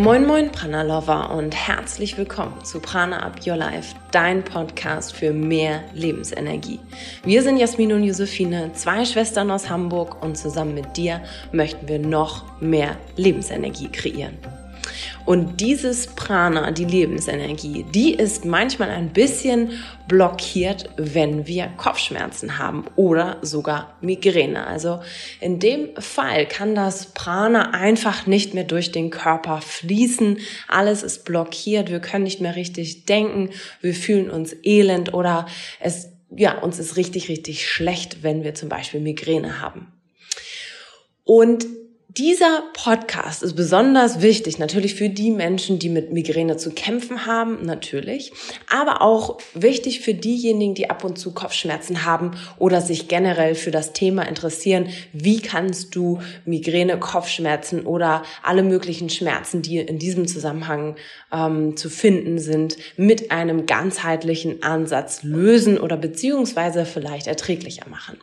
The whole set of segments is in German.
Moin Moin Prana Lover und herzlich willkommen zu Prana Up Your Life, dein Podcast für mehr Lebensenergie. Wir sind Jasmin und Josephine, zwei Schwestern aus Hamburg und zusammen mit dir möchten wir noch mehr Lebensenergie kreieren. Und dieses Prana, die Lebensenergie, die ist manchmal ein bisschen blockiert, wenn wir Kopfschmerzen haben oder sogar Migräne. Also in dem Fall kann das Prana einfach nicht mehr durch den Körper fließen. Alles ist blockiert. Wir können nicht mehr richtig denken. Wir fühlen uns elend oder es, ja, uns ist richtig, richtig schlecht, wenn wir zum Beispiel Migräne haben. Und dieser Podcast ist besonders wichtig, natürlich für die Menschen, die mit Migräne zu kämpfen haben, natürlich, aber auch wichtig für diejenigen, die ab und zu Kopfschmerzen haben oder sich generell für das Thema interessieren. Wie kannst du Migräne, Kopfschmerzen oder alle möglichen Schmerzen, die in diesem Zusammenhang ähm, zu finden sind, mit einem ganzheitlichen Ansatz lösen oder beziehungsweise vielleicht erträglicher machen?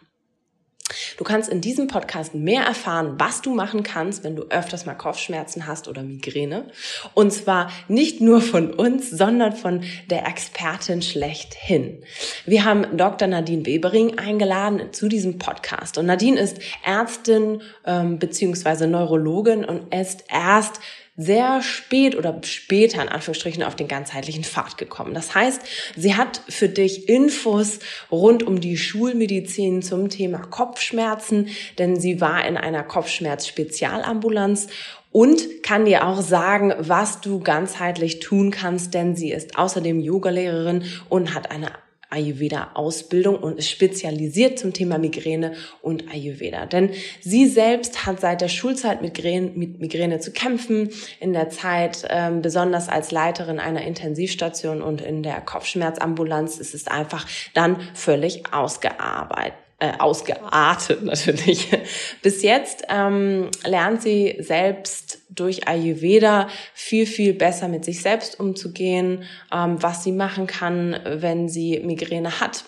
Du kannst in diesem Podcast mehr erfahren, was du machen kannst, wenn du öfters mal Kopfschmerzen hast oder Migräne. Und zwar nicht nur von uns, sondern von der Expertin schlechthin. Wir haben Dr. Nadine Webering eingeladen zu diesem Podcast. Und Nadine ist Ärztin ähm, beziehungsweise Neurologin und ist erst sehr spät oder später in Anführungsstrichen auf den ganzheitlichen Pfad gekommen. Das heißt, sie hat für dich Infos rund um die Schulmedizin zum Thema Kopfschmerzen, denn sie war in einer Kopfschmerz-Spezialambulanz und kann dir auch sagen, was du ganzheitlich tun kannst, denn sie ist außerdem Yogalehrerin und hat eine Ayurveda-Ausbildung und ist spezialisiert zum Thema Migräne und Ayurveda. Denn sie selbst hat seit der Schulzeit mit Migräne, mit Migräne zu kämpfen, in der Zeit ähm, besonders als Leiterin einer Intensivstation und in der Kopfschmerzambulanz ist es einfach dann völlig ausgearbeitet äh, ausgeartet natürlich. Bis jetzt ähm, lernt sie selbst durch Ayurveda viel, viel besser mit sich selbst umzugehen, ähm, was sie machen kann, wenn sie Migräne hat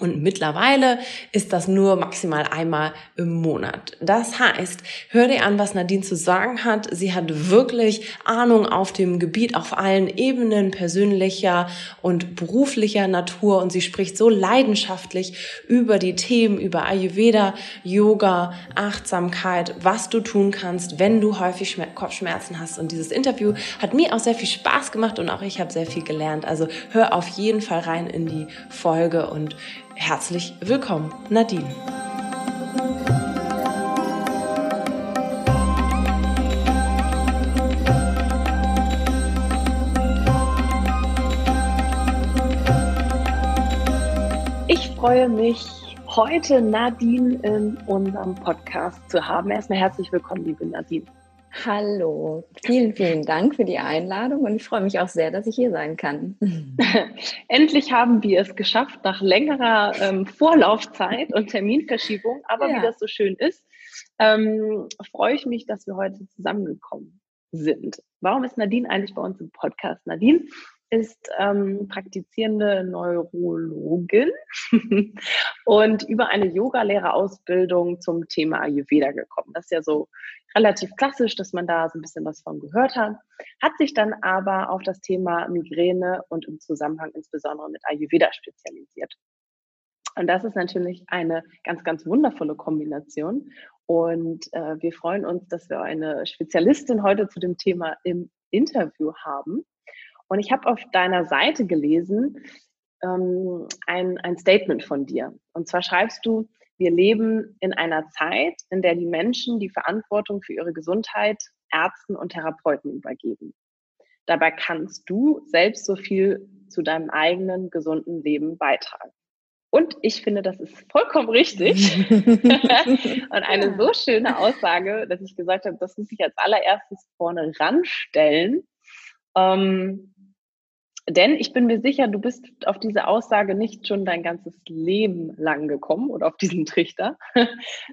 und mittlerweile ist das nur maximal einmal im Monat. Das heißt, hör dir an, was Nadine zu sagen hat. Sie hat wirklich Ahnung auf dem Gebiet, auf allen Ebenen persönlicher und beruflicher Natur und sie spricht so leidenschaftlich über die Themen, über Ayurveda, Yoga, Achtsamkeit, was du tun kannst, wenn du häufig Kopfschmerzen hast. Und dieses Interview hat mir auch sehr viel Spaß gemacht und auch ich habe sehr viel gelernt. Also hör auf jeden Fall rein in die Folge und Herzlich willkommen, Nadine. Ich freue mich, heute Nadine in unserem Podcast zu haben. Erstmal herzlich willkommen, liebe Nadine. Hallo, vielen, vielen Dank für die Einladung und ich freue mich auch sehr, dass ich hier sein kann. Endlich haben wir es geschafft, nach längerer ähm, Vorlaufzeit und Terminverschiebung, aber ja. wie das so schön ist, ähm, freue ich mich, dass wir heute zusammengekommen sind. Warum ist Nadine eigentlich bei uns im Podcast? Nadine ist ähm, praktizierende Neurologin und über eine Yogalehrerausbildung zum Thema Ayurveda gekommen. Das ist ja so relativ klassisch, dass man da so ein bisschen was von gehört hat, hat sich dann aber auf das Thema Migräne und im Zusammenhang insbesondere mit Ayurveda spezialisiert. Und das ist natürlich eine ganz, ganz wundervolle Kombination. Und äh, wir freuen uns, dass wir eine Spezialistin heute zu dem Thema im Interview haben. Und ich habe auf deiner Seite gelesen ähm, ein, ein Statement von dir. Und zwar schreibst du, wir leben in einer Zeit, in der die Menschen die Verantwortung für ihre Gesundheit Ärzten und Therapeuten übergeben. Dabei kannst du selbst so viel zu deinem eigenen gesunden Leben beitragen. Und ich finde, das ist vollkommen richtig. und eine so schöne Aussage, dass ich gesagt habe, das muss ich als allererstes vorne ranstellen. Ähm, denn ich bin mir sicher, du bist auf diese Aussage nicht schon dein ganzes Leben lang gekommen oder auf diesen Trichter,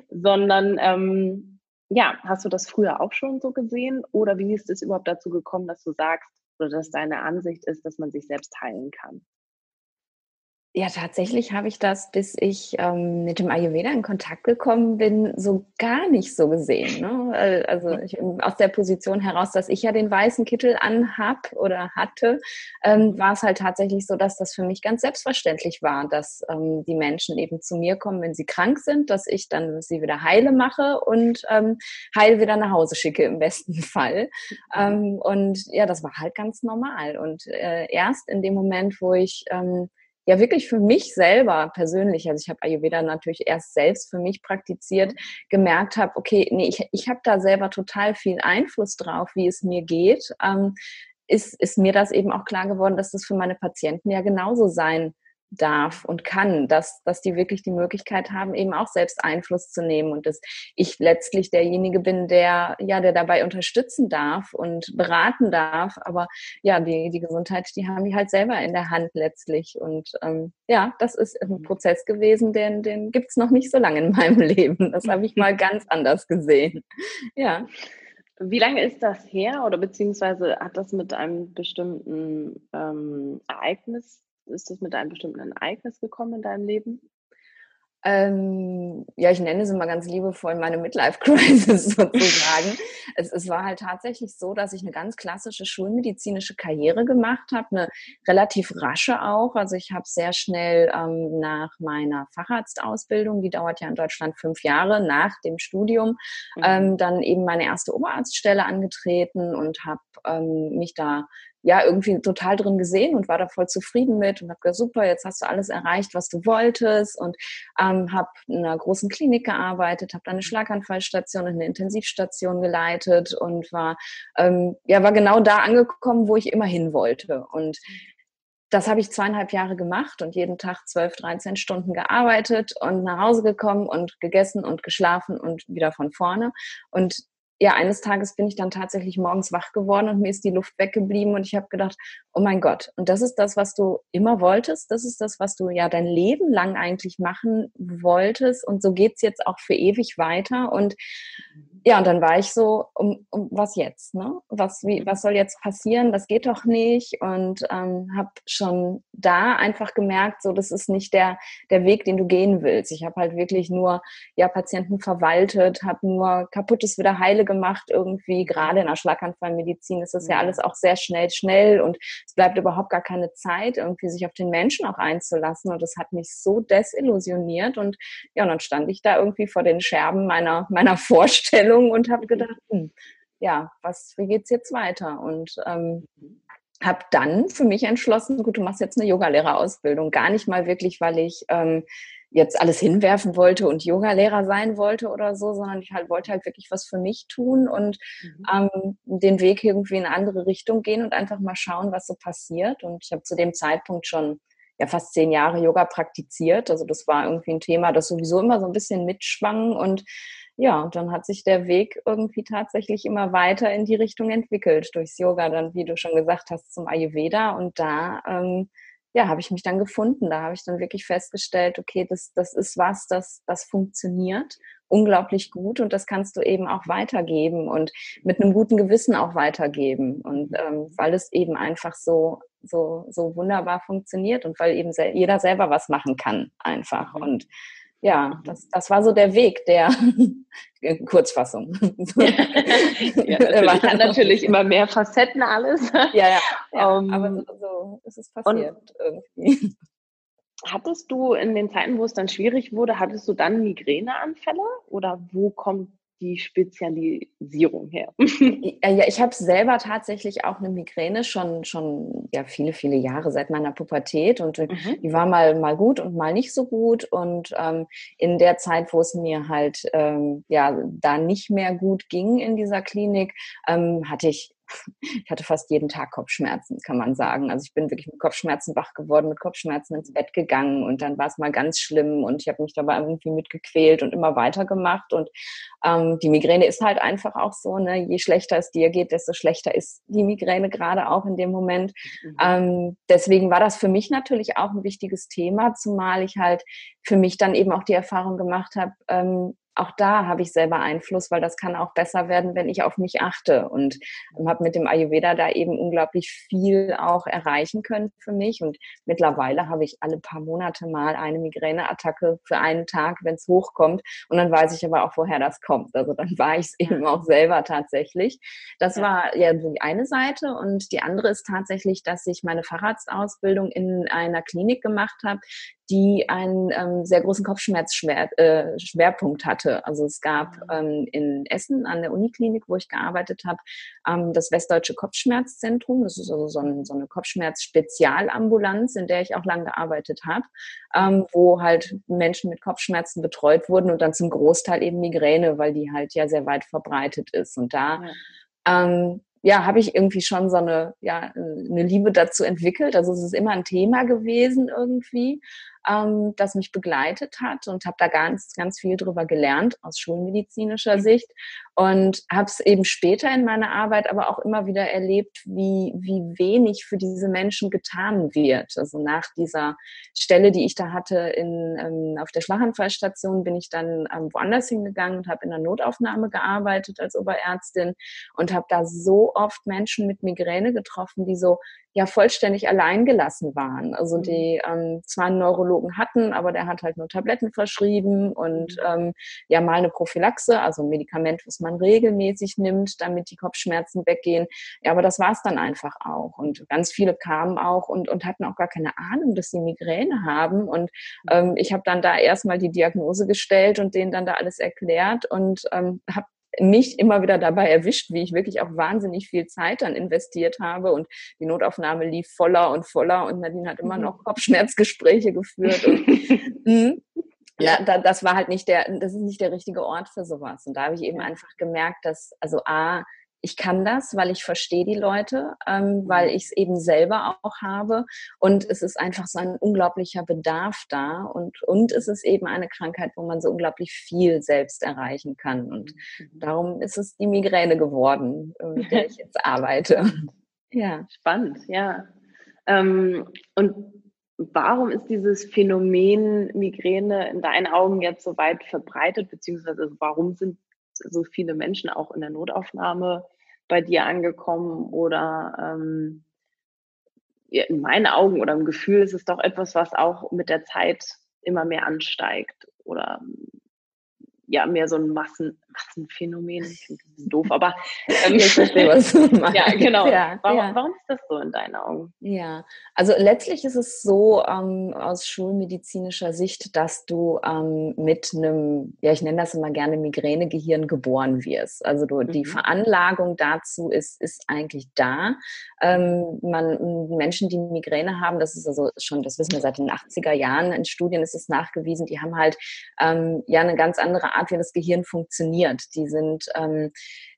sondern ähm, ja, hast du das früher auch schon so gesehen oder wie ist es überhaupt dazu gekommen, dass du sagst oder dass deine Ansicht ist, dass man sich selbst heilen kann? Ja, tatsächlich habe ich das, bis ich ähm, mit dem Ayurveda in Kontakt gekommen bin, so gar nicht so gesehen. Ne? Äh, also ich, aus der Position heraus, dass ich ja den weißen Kittel anhab oder hatte, ähm, war es halt tatsächlich so, dass das für mich ganz selbstverständlich war, dass ähm, die Menschen eben zu mir kommen, wenn sie krank sind, dass ich dann sie wieder heile mache und ähm, heil wieder nach Hause schicke im besten Fall. Ähm, und ja, das war halt ganz normal. Und äh, erst in dem Moment, wo ich ähm, ja wirklich für mich selber persönlich, also ich habe Ayurveda natürlich erst selbst für mich praktiziert, gemerkt habe, okay, nee, ich, ich habe da selber total viel Einfluss drauf, wie es mir geht, ähm, ist, ist mir das eben auch klar geworden, dass das für meine Patienten ja genauso sein darf und kann, dass, dass die wirklich die Möglichkeit haben, eben auch selbst Einfluss zu nehmen und dass ich letztlich derjenige bin, der, ja, der dabei unterstützen darf und beraten darf. Aber ja, die, die Gesundheit, die haben die halt selber in der Hand letztlich. Und ähm, ja, das ist ein Prozess gewesen, den, den gibt's noch nicht so lange in meinem Leben. Das habe ich mal ganz anders gesehen. Ja. Wie lange ist das her oder beziehungsweise hat das mit einem bestimmten ähm, Ereignis ist das mit einem bestimmten Ereignis gekommen in deinem Leben? Ähm, ja, ich nenne sie mal ganz liebevoll meine Midlife-Crisis sozusagen. es, es war halt tatsächlich so, dass ich eine ganz klassische schulmedizinische Karriere gemacht habe, eine relativ rasche auch. Also ich habe sehr schnell ähm, nach meiner Facharztausbildung, die dauert ja in Deutschland fünf Jahre, nach dem Studium, mhm. ähm, dann eben meine erste Oberarztstelle angetreten und habe ähm, mich da ja irgendwie total drin gesehen und war da voll zufrieden mit und habe gesagt, super, jetzt hast du alles erreicht, was du wolltest und ähm, habe in einer großen Klinik gearbeitet, habe da eine Schlaganfallstation und eine Intensivstation geleitet und war ähm, ja war genau da angekommen, wo ich immer hin wollte und das habe ich zweieinhalb Jahre gemacht und jeden Tag zwölf, dreizehn Stunden gearbeitet und nach Hause gekommen und gegessen und geschlafen und wieder von vorne. Und ja, eines Tages bin ich dann tatsächlich morgens wach geworden und mir ist die Luft weggeblieben und ich habe gedacht, oh mein Gott, und das ist das, was du immer wolltest, das ist das, was du ja dein Leben lang eigentlich machen wolltest und so geht's jetzt auch für ewig weiter und ja, und dann war ich so, um, um was jetzt, ne? Was, wie, was soll jetzt passieren? Das geht doch nicht. Und ähm, habe schon da einfach gemerkt, so das ist nicht der, der Weg, den du gehen willst. Ich habe halt wirklich nur ja Patienten verwaltet, habe nur kaputtes wieder heile gemacht irgendwie. Gerade in der Schlaganfallmedizin ist das ja mhm. alles auch sehr schnell, schnell und es bleibt überhaupt gar keine Zeit, irgendwie sich auf den Menschen auch einzulassen. Und das hat mich so desillusioniert. Und ja, und dann stand ich da irgendwie vor den Scherben meiner meiner Vorstellung Ausbildung und habe gedacht, hm, ja, was, wie geht's jetzt weiter? Und ähm, habe dann für mich entschlossen, gut, du machst jetzt eine Yogalehrerausbildung. Gar nicht mal wirklich, weil ich ähm, jetzt alles hinwerfen wollte und Yogalehrer sein wollte oder so, sondern ich halt wollte halt wirklich was für mich tun und mhm. ähm, den Weg irgendwie in eine andere Richtung gehen und einfach mal schauen, was so passiert. Und ich habe zu dem Zeitpunkt schon ja fast zehn Jahre Yoga praktiziert. Also das war irgendwie ein Thema, das sowieso immer so ein bisschen mitschwang und ja, und dann hat sich der Weg irgendwie tatsächlich immer weiter in die Richtung entwickelt, durchs Yoga dann, wie du schon gesagt hast, zum Ayurveda. Und da, ähm, ja, habe ich mich dann gefunden. Da habe ich dann wirklich festgestellt, okay, das, das ist was, das, das funktioniert unglaublich gut und das kannst du eben auch weitergeben und mit einem guten Gewissen auch weitergeben. Und ähm, weil es eben einfach so, so, so wunderbar funktioniert und weil eben jeder selber was machen kann einfach. Mhm. Und ja, das, das war so der Weg der Kurzfassung. ja, natürlich, hat natürlich immer mehr Facetten alles. Ja, ja, ja um, aber so, so ist es passiert irgendwie. Hattest du in den Zeiten, wo es dann schwierig wurde, hattest du dann Migräneanfälle oder wo kommt die Spezialisierung her? ja, ich habe selber tatsächlich auch eine Migräne schon schon ja viele viele Jahre seit meiner Pubertät und mhm. die war mal mal gut und mal nicht so gut und ähm, in der Zeit, wo es mir halt ähm, ja da nicht mehr gut ging in dieser Klinik, ähm, hatte ich ich hatte fast jeden Tag Kopfschmerzen, kann man sagen. Also ich bin wirklich mit Kopfschmerzen wach geworden, mit Kopfschmerzen ins Bett gegangen und dann war es mal ganz schlimm und ich habe mich dabei irgendwie mitgequält und immer weitergemacht. Und ähm, die Migräne ist halt einfach auch so, ne? je schlechter es dir geht, desto schlechter ist die Migräne gerade auch in dem Moment. Mhm. Ähm, deswegen war das für mich natürlich auch ein wichtiges Thema, zumal ich halt für mich dann eben auch die Erfahrung gemacht habe, ähm, auch da habe ich selber Einfluss, weil das kann auch besser werden, wenn ich auf mich achte. Und habe mit dem Ayurveda da eben unglaublich viel auch erreichen können für mich. Und mittlerweile habe ich alle paar Monate mal eine Migräneattacke für einen Tag, wenn es hochkommt. Und dann weiß ich aber auch, woher das kommt. Also dann war ich es eben auch selber tatsächlich. Das war ja die eine Seite. Und die andere ist tatsächlich, dass ich meine Fahrradsausbildung in einer Klinik gemacht habe, die einen ähm, sehr großen Kopfschmerzschwerpunkt äh, hatte. Also es gab mhm. ähm, in Essen an der Uniklinik, wo ich gearbeitet habe, ähm, das Westdeutsche Kopfschmerzzentrum. Das ist also so, ein, so eine Kopfschmerz-Spezialambulanz, in der ich auch lange gearbeitet habe, ähm, wo halt Menschen mit Kopfschmerzen betreut wurden und dann zum Großteil eben Migräne, weil die halt ja sehr weit verbreitet ist. Und da ja. Ähm, ja, habe ich irgendwie schon so eine, ja, eine Liebe dazu entwickelt. Also es ist immer ein Thema gewesen irgendwie ähm, das mich begleitet hat und habe da ganz, ganz viel drüber gelernt aus schulmedizinischer Sicht und habe es eben später in meiner Arbeit aber auch immer wieder erlebt, wie, wie wenig für diese Menschen getan wird. Also nach dieser Stelle, die ich da hatte in, ähm, auf der Schlaganfallstation, bin ich dann ähm, woanders hingegangen und habe in der Notaufnahme gearbeitet als Oberärztin und habe da so oft Menschen mit Migräne getroffen, die so ja vollständig allein gelassen waren. Also mhm. die ähm, zwar einen Neurologen hatten, aber der hat halt nur Tabletten verschrieben und mhm. ähm, ja mal eine Prophylaxe, also ein Medikament, was man regelmäßig nimmt, damit die Kopfschmerzen weggehen. Ja, aber das war es dann einfach auch. Und ganz viele kamen auch und, und hatten auch gar keine Ahnung, dass sie Migräne haben. Und mhm. ähm, ich habe dann da erstmal die Diagnose gestellt und denen dann da alles erklärt und ähm, habe mich immer wieder dabei erwischt, wie ich wirklich auch wahnsinnig viel Zeit dann investiert habe und die Notaufnahme lief voller und voller und Nadine hat immer mhm. noch Kopfschmerzgespräche geführt. Und, mhm. Ja, da, das war halt nicht der, das ist nicht der richtige Ort für sowas. Und da habe ich eben einfach gemerkt, dass, also A, ich kann das, weil ich verstehe die Leute, ähm, weil mhm. ich es eben selber auch habe. Und es ist einfach so ein unglaublicher Bedarf da. Und, und es ist eben eine Krankheit, wo man so unglaublich viel selbst erreichen kann. Und mhm. darum ist es die Migräne geworden, äh, mit der ich jetzt arbeite. Ja. Spannend, ja. Ähm, und warum ist dieses Phänomen Migräne in deinen Augen jetzt so weit verbreitet, beziehungsweise warum sind so viele Menschen auch in der Notaufnahme bei dir angekommen? Oder ähm, in meinen Augen oder im Gefühl ist es doch etwas, was auch mit der Zeit immer mehr ansteigt oder ja mehr so ein Massen, Massenphänomen. Ich finde das doof, aber ähm, ich verstehe, was du meinst. Ja, genau. Ja, warum, ja. warum, ist das so in deinen Augen? Ja, also letztlich ist es so ähm, aus schulmedizinischer Sicht, dass du ähm, mit einem, ja, ich nenne das immer gerne Migränegehirn geboren wirst. Also du, mhm. die Veranlagung dazu ist, ist eigentlich da. Ähm, man, Menschen, die Migräne haben, das ist also schon, das wissen wir seit den 80er Jahren, in Studien ist es nachgewiesen, die haben halt ähm, ja eine ganz andere Art, wie das Gehirn funktioniert. Die sind ähm,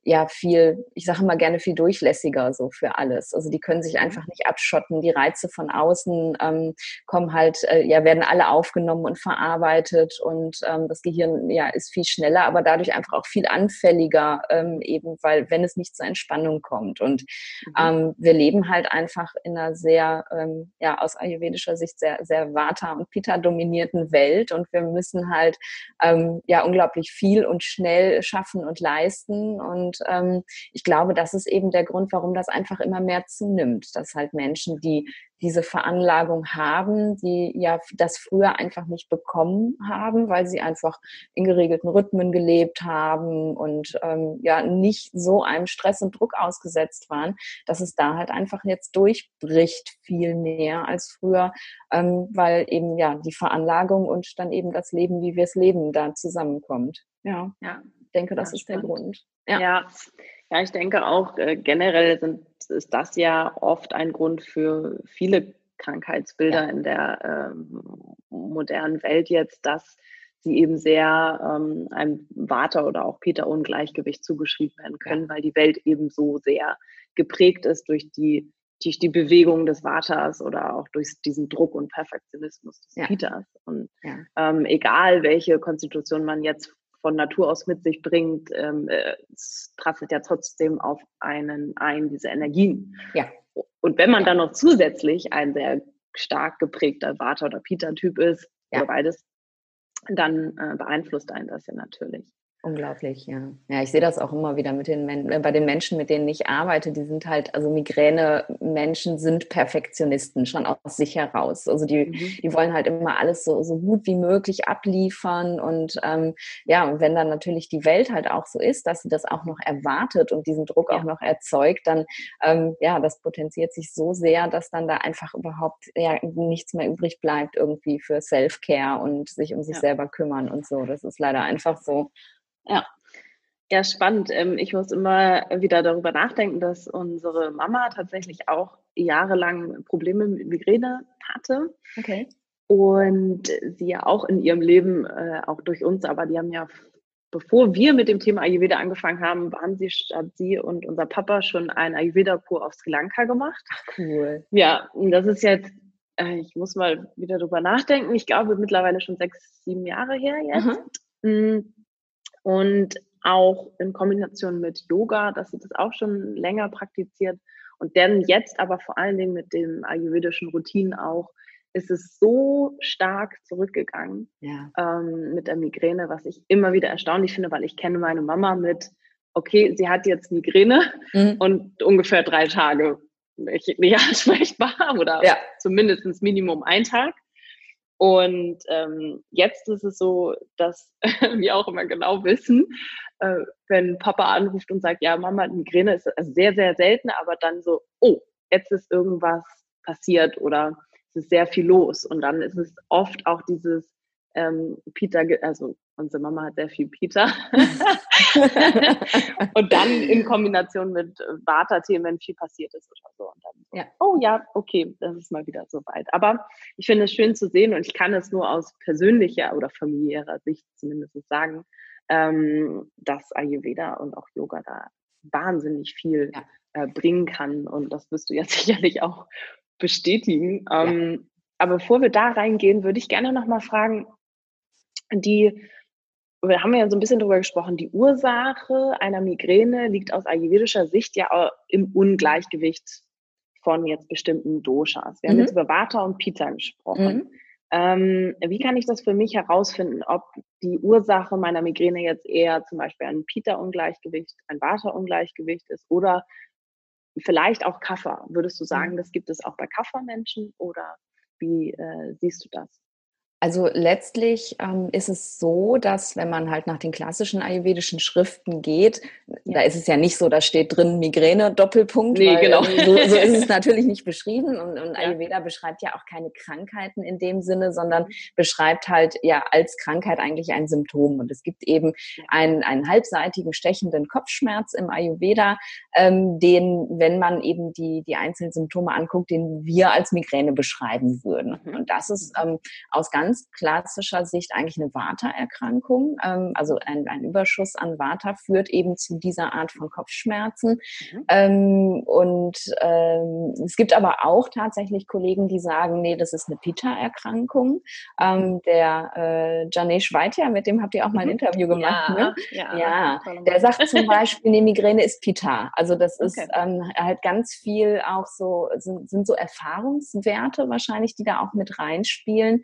ja viel, ich sage mal gerne viel durchlässiger so für alles. Also die können sich mhm. einfach nicht abschotten. Die Reize von außen ähm, kommen halt, äh, ja, werden alle aufgenommen und verarbeitet und ähm, das Gehirn ja ist viel schneller, aber dadurch einfach auch viel anfälliger, ähm, eben weil wenn es nicht zur Entspannung kommt. Und mhm. ähm, wir leben halt einfach in einer sehr, ähm, ja, aus ayurvedischer Sicht sehr, sehr Vata und Pitta dominierten Welt und wir müssen halt ähm, ja unglaublich viel und schnell schaffen und leisten und ähm, ich glaube, das ist eben der Grund, warum das einfach immer mehr zunimmt, dass halt Menschen, die diese Veranlagung haben, die ja das früher einfach nicht bekommen haben, weil sie einfach in geregelten Rhythmen gelebt haben und ähm, ja nicht so einem Stress und Druck ausgesetzt waren, dass es da halt einfach jetzt durchbricht viel mehr als früher, ähm, weil eben ja die Veranlagung und dann eben das Leben, wie wir es leben, da zusammenkommt. Ja, ja. Ich denke, das ja, ist spannend. der Grund. Ja. ja. Ja, ich denke auch äh, generell sind, ist das ja oft ein Grund für viele Krankheitsbilder ja. in der ähm, modernen Welt jetzt, dass sie eben sehr ähm, einem Vata oder auch Peter-Ungleichgewicht zugeschrieben werden können, ja. weil die Welt eben so sehr geprägt ist durch die, durch die Bewegung des Vaters oder auch durch diesen Druck und Perfektionismus des ja. Peters. Und ähm, egal, welche Konstitution man jetzt von Natur aus mit sich bringt, ähm, äh, es prasselt ja trotzdem auf einen ein, diese Energien. Ja. Und wenn man dann noch zusätzlich ein sehr stark geprägter Vata- oder Pita-Typ ist, ja. oder beides, dann äh, beeinflusst einen das ja natürlich. Unglaublich, ja. Ja, ich sehe das auch immer wieder mit den Men äh, bei den Menschen, mit denen ich arbeite. Die sind halt, also Migräne-Menschen sind Perfektionisten schon aus sich heraus. Also die, mhm. die wollen halt immer alles so, so gut wie möglich abliefern. Und ähm, ja, und wenn dann natürlich die Welt halt auch so ist, dass sie das auch noch erwartet und diesen Druck ja. auch noch erzeugt, dann ähm, ja, das potenziert sich so sehr, dass dann da einfach überhaupt ja nichts mehr übrig bleibt irgendwie für Self-Care und sich um sich ja. selber kümmern und so. Das ist leider einfach so. Ja. Ja, spannend. Ähm, ich muss immer wieder darüber nachdenken, dass unsere Mama tatsächlich auch jahrelang Probleme mit Migräne hatte. Okay. Und sie ja auch in ihrem Leben, äh, auch durch uns, aber die haben ja, bevor wir mit dem Thema Ayurveda angefangen haben, haben sie, hat sie und unser Papa schon ein Ayurveda-Kur auf Sri Lanka gemacht. Cool. Ja, und das ist jetzt, äh, ich muss mal wieder darüber nachdenken, ich glaube mittlerweile schon sechs, sieben Jahre her jetzt. Mhm und auch in Kombination mit Yoga, dass sie das auch schon länger praktiziert und dann jetzt aber vor allen Dingen mit den ayurvedischen Routinen auch, ist es so stark zurückgegangen ja. ähm, mit der Migräne, was ich immer wieder erstaunlich finde, weil ich kenne meine Mama mit, okay, sie hat jetzt Migräne mhm. und ungefähr drei Tage nicht, nicht ansprechbar oder ja. zumindest Minimum ein Tag. Und ähm, jetzt ist es so, dass wir auch immer genau wissen, äh, wenn Papa anruft und sagt, ja, Mama Migräne, ist also sehr, sehr selten, aber dann so, oh, jetzt ist irgendwas passiert oder es ist sehr viel los. Und dann ist es oft auch dieses, ähm, Peter, also unsere Mama hat sehr viel Peter. und dann in Kombination mit Vata-Themen, wenn viel passiert ist oder so. Und dann so, ja. oh ja, okay, das ist mal wieder soweit. Aber ich finde es schön zu sehen und ich kann es nur aus persönlicher oder familiärer Sicht zumindest sagen, ähm, dass Ayurveda und auch Yoga da wahnsinnig viel ja. äh, bringen kann. Und das wirst du ja sicherlich auch bestätigen. Ähm, ja. Aber bevor wir da reingehen, würde ich gerne nochmal fragen, die, wir haben ja so ein bisschen darüber gesprochen, die Ursache einer Migräne liegt aus ayurvedischer Sicht ja im Ungleichgewicht von jetzt bestimmten Doshas. Wir mhm. haben jetzt über Vata und Pitta gesprochen. Mhm. Ähm, wie kann ich das für mich herausfinden, ob die Ursache meiner Migräne jetzt eher zum Beispiel ein Pitta-Ungleichgewicht, ein Vata-Ungleichgewicht ist oder vielleicht auch Kaffer? Würdest du sagen, mhm. das gibt es auch bei Kaffermenschen oder wie äh, siehst du das? Also letztlich ähm, ist es so, dass wenn man halt nach den klassischen ayurvedischen Schriften geht, ja. da ist es ja nicht so, da steht drin Migräne, Doppelpunkt. Nee, genau. So, so, ist es natürlich nicht beschrieben und, und ja. Ayurveda beschreibt ja auch keine Krankheiten in dem Sinne, sondern mhm. beschreibt halt ja als Krankheit eigentlich ein Symptom. Und es gibt eben einen, einen halbseitigen stechenden Kopfschmerz im Ayurveda, ähm, den, wenn man eben die, die einzelnen Symptome anguckt, den wir als Migräne beschreiben würden. Mhm. Und das ist ähm, aus ganz ganz klassischer Sicht eigentlich eine Vata-Erkrankung. Ähm, also ein, ein, Überschuss an Vata führt eben zu dieser Art von Kopfschmerzen. Mhm. Ähm, und ähm, es gibt aber auch tatsächlich Kollegen, die sagen, nee, das ist eine Pitta-Erkrankung. Ähm, der äh, Janesh Weitja, mit dem habt ihr auch mal ein mhm. Interview gemacht. Ja, ne? ja, ja. der sagt zum Beispiel, eine Migräne ist Pitta. Also das ist okay. ähm, halt ganz viel auch so, sind, sind so Erfahrungswerte wahrscheinlich, die da auch mit reinspielen.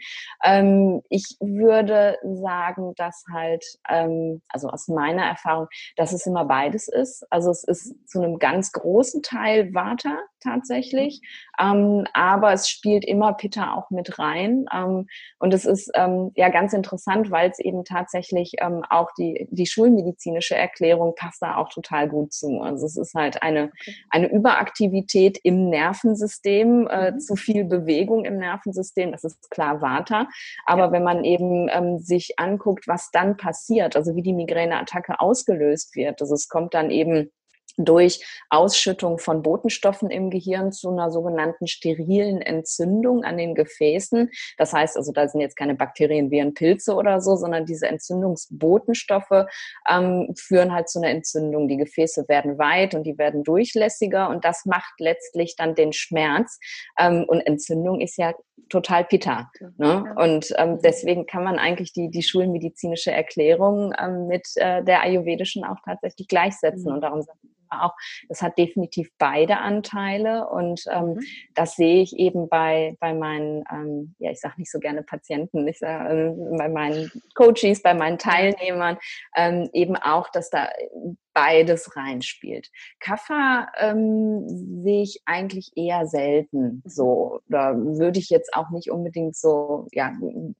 Ähm, ich würde sagen, dass halt, ähm, also aus meiner Erfahrung, dass es immer beides ist. Also es ist zu einem ganz großen Teil Vata tatsächlich, ähm, aber es spielt immer Pitta auch mit rein. Ähm, und es ist ähm, ja ganz interessant, weil es eben tatsächlich ähm, auch die, die schulmedizinische Erklärung passt da auch total gut zu. Also es ist halt eine, eine Überaktivität im Nervensystem, äh, mhm. zu viel Bewegung im Nervensystem, das ist klar Vata. Aber ja. wenn man eben ähm, sich anguckt, was dann passiert, also wie die Migräneattacke ausgelöst wird, also es kommt dann eben durch Ausschüttung von Botenstoffen im Gehirn zu einer sogenannten sterilen Entzündung an den Gefäßen. Das heißt also, da sind jetzt keine Bakterien, Viren, Pilze oder so, sondern diese Entzündungsbotenstoffe ähm, führen halt zu einer Entzündung. Die Gefäße werden weit und die werden durchlässiger und das macht letztlich dann den Schmerz. Ähm, und Entzündung ist ja total Pitta. Ne? Und ähm, deswegen kann man eigentlich die, die schulmedizinische Erklärung ähm, mit äh, der ayurvedischen auch tatsächlich gleichsetzen. Mhm. Und darum sagt auch, das hat definitiv beide Anteile und ähm, mhm. das sehe ich eben bei, bei meinen, ähm, ja, ich sage nicht so gerne Patienten, ich sag, äh, bei meinen Coaches, bei meinen Teilnehmern ähm, eben auch, dass da beides reinspielt. Kaffer ähm, sehe ich eigentlich eher selten mhm. so. Da würde ich jetzt auch nicht unbedingt so ja,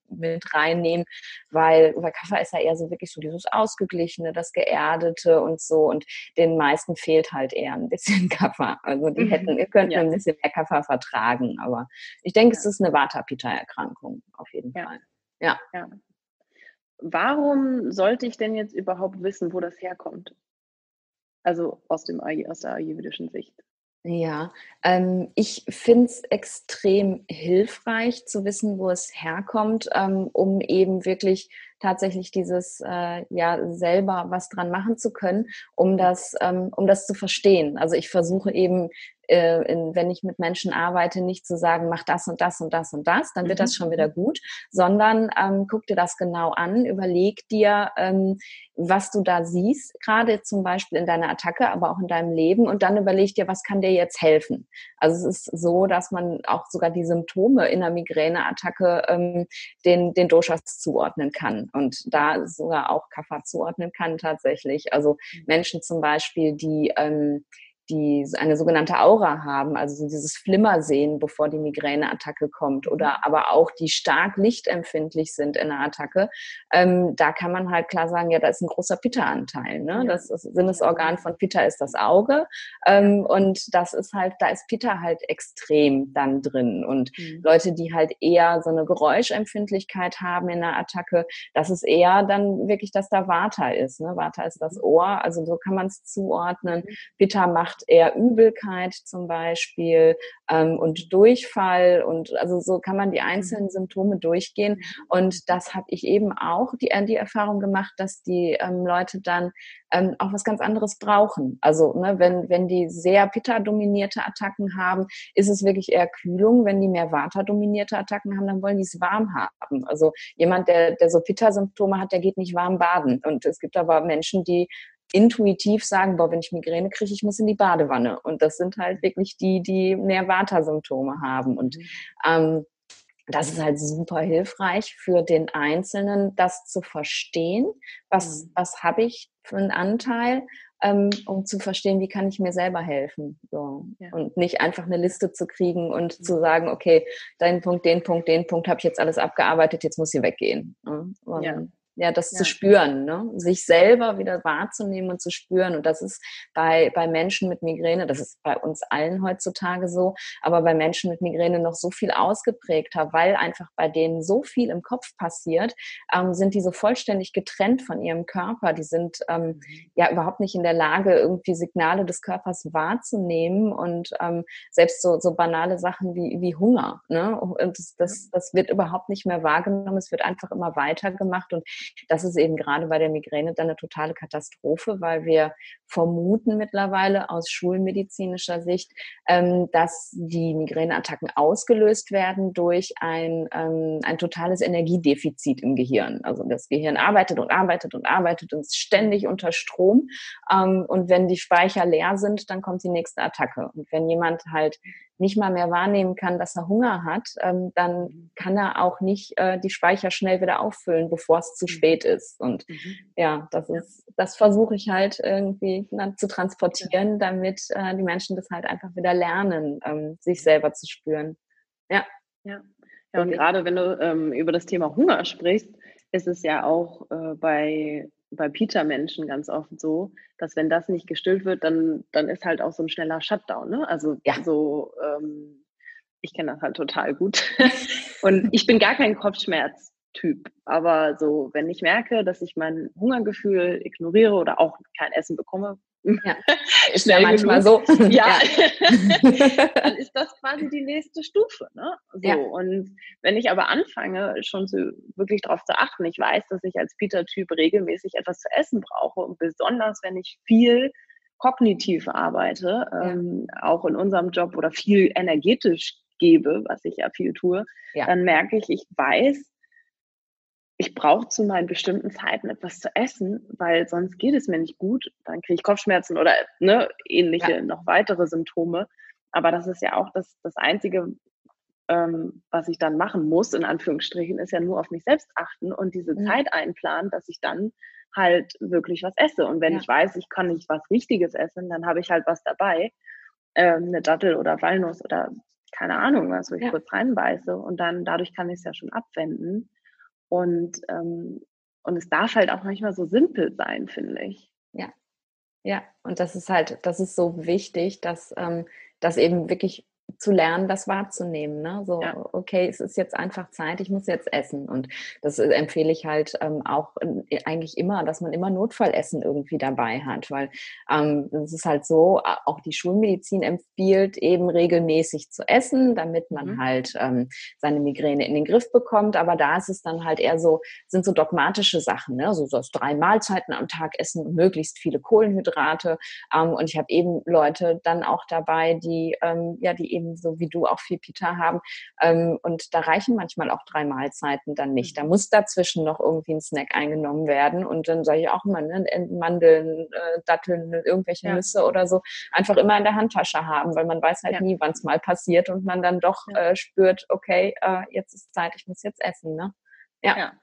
mit reinnehmen, weil, weil Kaffer ist ja eher so wirklich so dieses Ausgeglichene, das Geerdete und so. Und den meisten fehlt halt eher ein bisschen Kaffer. Also die hätten, ihr könnt ja. ein bisschen mehr Kaffer vertragen. Aber ich denke, ja. es ist eine Vata-Pitta-Erkrankung auf jeden ja. Fall. Ja. Warum sollte ich denn jetzt überhaupt wissen, wo das herkommt? Also aus, dem, aus der ayurvedischen Sicht. Ja, ähm, ich finde es extrem hilfreich zu wissen, wo es herkommt, ähm, um eben wirklich tatsächlich dieses äh, ja selber was dran machen zu können, um das ähm, um das zu verstehen. Also ich versuche eben äh, in, wenn ich mit Menschen arbeite, nicht zu sagen, mach das und das und das und das, dann wird mhm. das schon wieder gut, sondern ähm, guck dir das genau an, überleg dir, ähm, was du da siehst, gerade zum Beispiel in deiner Attacke, aber auch in deinem Leben und dann überleg dir, was kann dir jetzt helfen. Also es ist so, dass man auch sogar die Symptome in einer Migräneattacke ähm, den, den Doshas zuordnen kann und da sogar auch Kapha zuordnen kann tatsächlich. Also mhm. Menschen zum Beispiel, die ähm, die eine sogenannte Aura haben, also so dieses Flimmer sehen, bevor die Migräneattacke kommt, oder mhm. aber auch die stark lichtempfindlich sind in der Attacke, ähm, da kann man halt klar sagen, ja, da ist ein großer Pitta-Anteil. Ne? Das, das Sinnesorgan von Pitta ist das Auge ähm, und das ist halt, da ist Pitta halt extrem dann drin. Und mhm. Leute, die halt eher so eine Geräuschempfindlichkeit haben in der Attacke, das ist eher dann wirklich, dass da Vata ist. Ne? Vata ist das mhm. Ohr, also so kann man es zuordnen. Mhm. Pitta macht macht eher Übelkeit zum Beispiel ähm, und Durchfall und also so kann man die mhm. einzelnen Symptome durchgehen und das habe ich eben auch die, äh, die Erfahrung gemacht, dass die ähm, Leute dann ähm, auch was ganz anderes brauchen. Also ne, wenn, wenn die sehr Pitta-dominierte Attacken haben, ist es wirklich eher Kühlung. Wenn die mehr Vata-dominierte Attacken haben, dann wollen die es warm haben. Also jemand, der, der so Pitta-Symptome hat, der geht nicht warm baden. Und es gibt aber Menschen, die intuitiv sagen, boah, wenn ich Migräne kriege, ich muss in die Badewanne. Und das sind halt wirklich die, die mehr Vata-Symptome haben. Und mhm. ähm, das ist halt super hilfreich für den Einzelnen, das zu verstehen. Was, mhm. was habe ich für einen Anteil? Ähm, um zu verstehen, wie kann ich mir selber helfen. So. Ja. Und nicht einfach eine Liste zu kriegen und mhm. zu sagen, okay, deinen Punkt, den Punkt, den Punkt habe ich jetzt alles abgearbeitet, jetzt muss sie weggehen. Ne? Ja ja, das ja. zu spüren, ne? sich selber wieder wahrzunehmen und zu spüren. Und das ist bei, bei Menschen mit Migräne, das ist bei uns allen heutzutage so, aber bei Menschen mit Migräne noch so viel ausgeprägter, weil einfach bei denen so viel im Kopf passiert, ähm, sind die so vollständig getrennt von ihrem Körper. Die sind ähm, mhm. ja überhaupt nicht in der Lage, irgendwie Signale des Körpers wahrzunehmen und ähm, selbst so, so banale Sachen wie, wie Hunger. Ne? Und das, das, das wird überhaupt nicht mehr wahrgenommen. Es wird einfach immer weiter gemacht und das ist eben gerade bei der Migräne dann eine totale Katastrophe, weil wir vermuten mittlerweile aus schulmedizinischer Sicht, ähm, dass die Migräneattacken ausgelöst werden durch ein, ähm, ein totales Energiedefizit im Gehirn. Also das Gehirn arbeitet und arbeitet und arbeitet und ist ständig unter Strom. Ähm, und wenn die Speicher leer sind, dann kommt die nächste Attacke. Und wenn jemand halt nicht mal mehr wahrnehmen kann, dass er Hunger hat, ähm, dann kann er auch nicht äh, die Speicher schnell wieder auffüllen, bevor es zu mhm. spät ist. Und mhm. ja, das ist, das versuche ich halt irgendwie dann zu transportieren, damit äh, die Menschen das halt einfach wieder lernen, ähm, sich selber zu spüren. Ja. Ja. Ja, und gerade wenn du ähm, über das Thema Hunger sprichst, ist es ja auch äh, bei bei Peter-Menschen ganz oft so, dass wenn das nicht gestillt wird, dann, dann ist halt auch so ein schneller Shutdown. Ne? Also ja. so, ähm, ich kenne das halt total gut. Und ich bin gar kein Kopfschmerz-Typ. Aber so, wenn ich merke, dass ich mein Hungergefühl ignoriere oder auch kein Essen bekomme, ja, ist ja manchmal genug. so. Ja, dann ist das quasi die nächste Stufe. Ne? So, ja. Und wenn ich aber anfange, schon zu, wirklich darauf zu achten, ich weiß, dass ich als Peter-Typ regelmäßig etwas zu essen brauche und besonders, wenn ich viel kognitiv arbeite, ja. ähm, auch in unserem Job oder viel energetisch gebe, was ich ja viel tue, ja. dann merke ich, ich weiß, ich brauche zu meinen bestimmten Zeiten etwas zu essen, weil sonst geht es mir nicht gut. Dann kriege ich Kopfschmerzen oder ne, ähnliche, ja. noch weitere Symptome. Aber das ist ja auch das, das Einzige, ähm, was ich dann machen muss, in Anführungsstrichen, ist ja nur auf mich selbst achten und diese mhm. Zeit einplanen, dass ich dann halt wirklich was esse. Und wenn ja. ich weiß, ich kann nicht was Richtiges essen, dann habe ich halt was dabei. Ähm, eine Dattel oder Walnuss oder keine Ahnung was, wo ich ja. kurz reinbeiße. Und dann dadurch kann ich es ja schon abwenden. Und, ähm, und es darf halt auch manchmal so simpel sein, finde ich. Ja. Ja, und das ist halt, das ist so wichtig, dass, ähm, dass eben wirklich zu lernen, das wahrzunehmen. Ne? So, ja. okay, es ist jetzt einfach Zeit, ich muss jetzt essen. Und das äh, empfehle ich halt ähm, auch äh, eigentlich immer, dass man immer Notfallessen irgendwie dabei hat, weil ähm, es ist halt so, auch die Schulmedizin empfiehlt eben regelmäßig zu essen, damit man mhm. halt ähm, seine Migräne in den Griff bekommt. Aber da ist es dann halt eher so, sind so dogmatische Sachen, ne? so, so drei Mahlzeiten am Tag essen und möglichst viele Kohlenhydrate. Ähm, und ich habe eben Leute dann auch dabei, die ähm, ja, die eben so wie du auch viel Pita haben. Ähm, und da reichen manchmal auch drei Mahlzeiten dann nicht. Da muss dazwischen noch irgendwie ein Snack eingenommen werden. Und dann sage ich auch immer, ne, Mandeln, äh, Datteln, irgendwelche ja. Nüsse oder so, einfach immer in der Handtasche haben, weil man weiß halt ja. nie, wann es mal passiert und man dann doch ja. äh, spürt, okay, äh, jetzt ist Zeit, ich muss jetzt essen. Ne? Ja.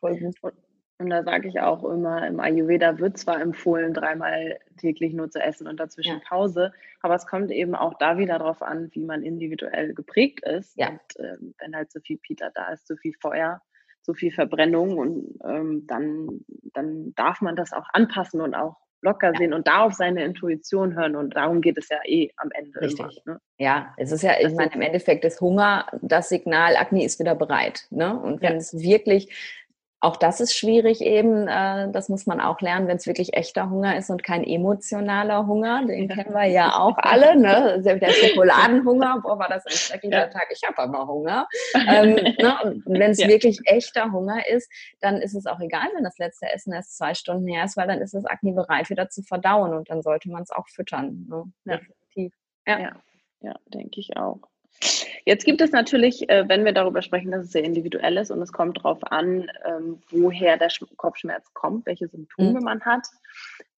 Voll gut. Und da sage ich auch immer, im Ayurveda wird zwar empfohlen, dreimal täglich nur zu essen und dazwischen ja. Pause, aber es kommt eben auch da wieder darauf an, wie man individuell geprägt ist. Ja. Und ähm, wenn halt so viel Peter da ist, so viel Feuer, so viel Verbrennung und ähm, dann, dann darf man das auch anpassen und auch locker ja. sehen und da auf seine Intuition hören. Und darum geht es ja eh am Ende. Richtig. Immer, ne? Ja, es ist ja, ich meine, im Endeffekt ist Hunger das Signal, Agni ist wieder bereit. Ne? Und wenn ja. es wirklich auch das ist schwierig eben, äh, das muss man auch lernen, wenn es wirklich echter Hunger ist und kein emotionaler Hunger, den kennen wir ja auch alle, ne? der Schokoladenhunger, boah, war das ein schrecklicher. Tag, ich habe aber Hunger. Ähm, ne? Wenn es ja. wirklich echter Hunger ist, dann ist es auch egal, wenn das letzte Essen erst zwei Stunden her ist, weil dann ist das Akne bereit, wieder zu verdauen und dann sollte man es auch füttern. Ne? Ja. Ja. ja, ja denke ich auch. Jetzt gibt es natürlich, äh, wenn wir darüber sprechen, dass es sehr individuell ist und es kommt darauf an, ähm, woher der Kopfschmerz kommt, welche Symptome mhm. man hat,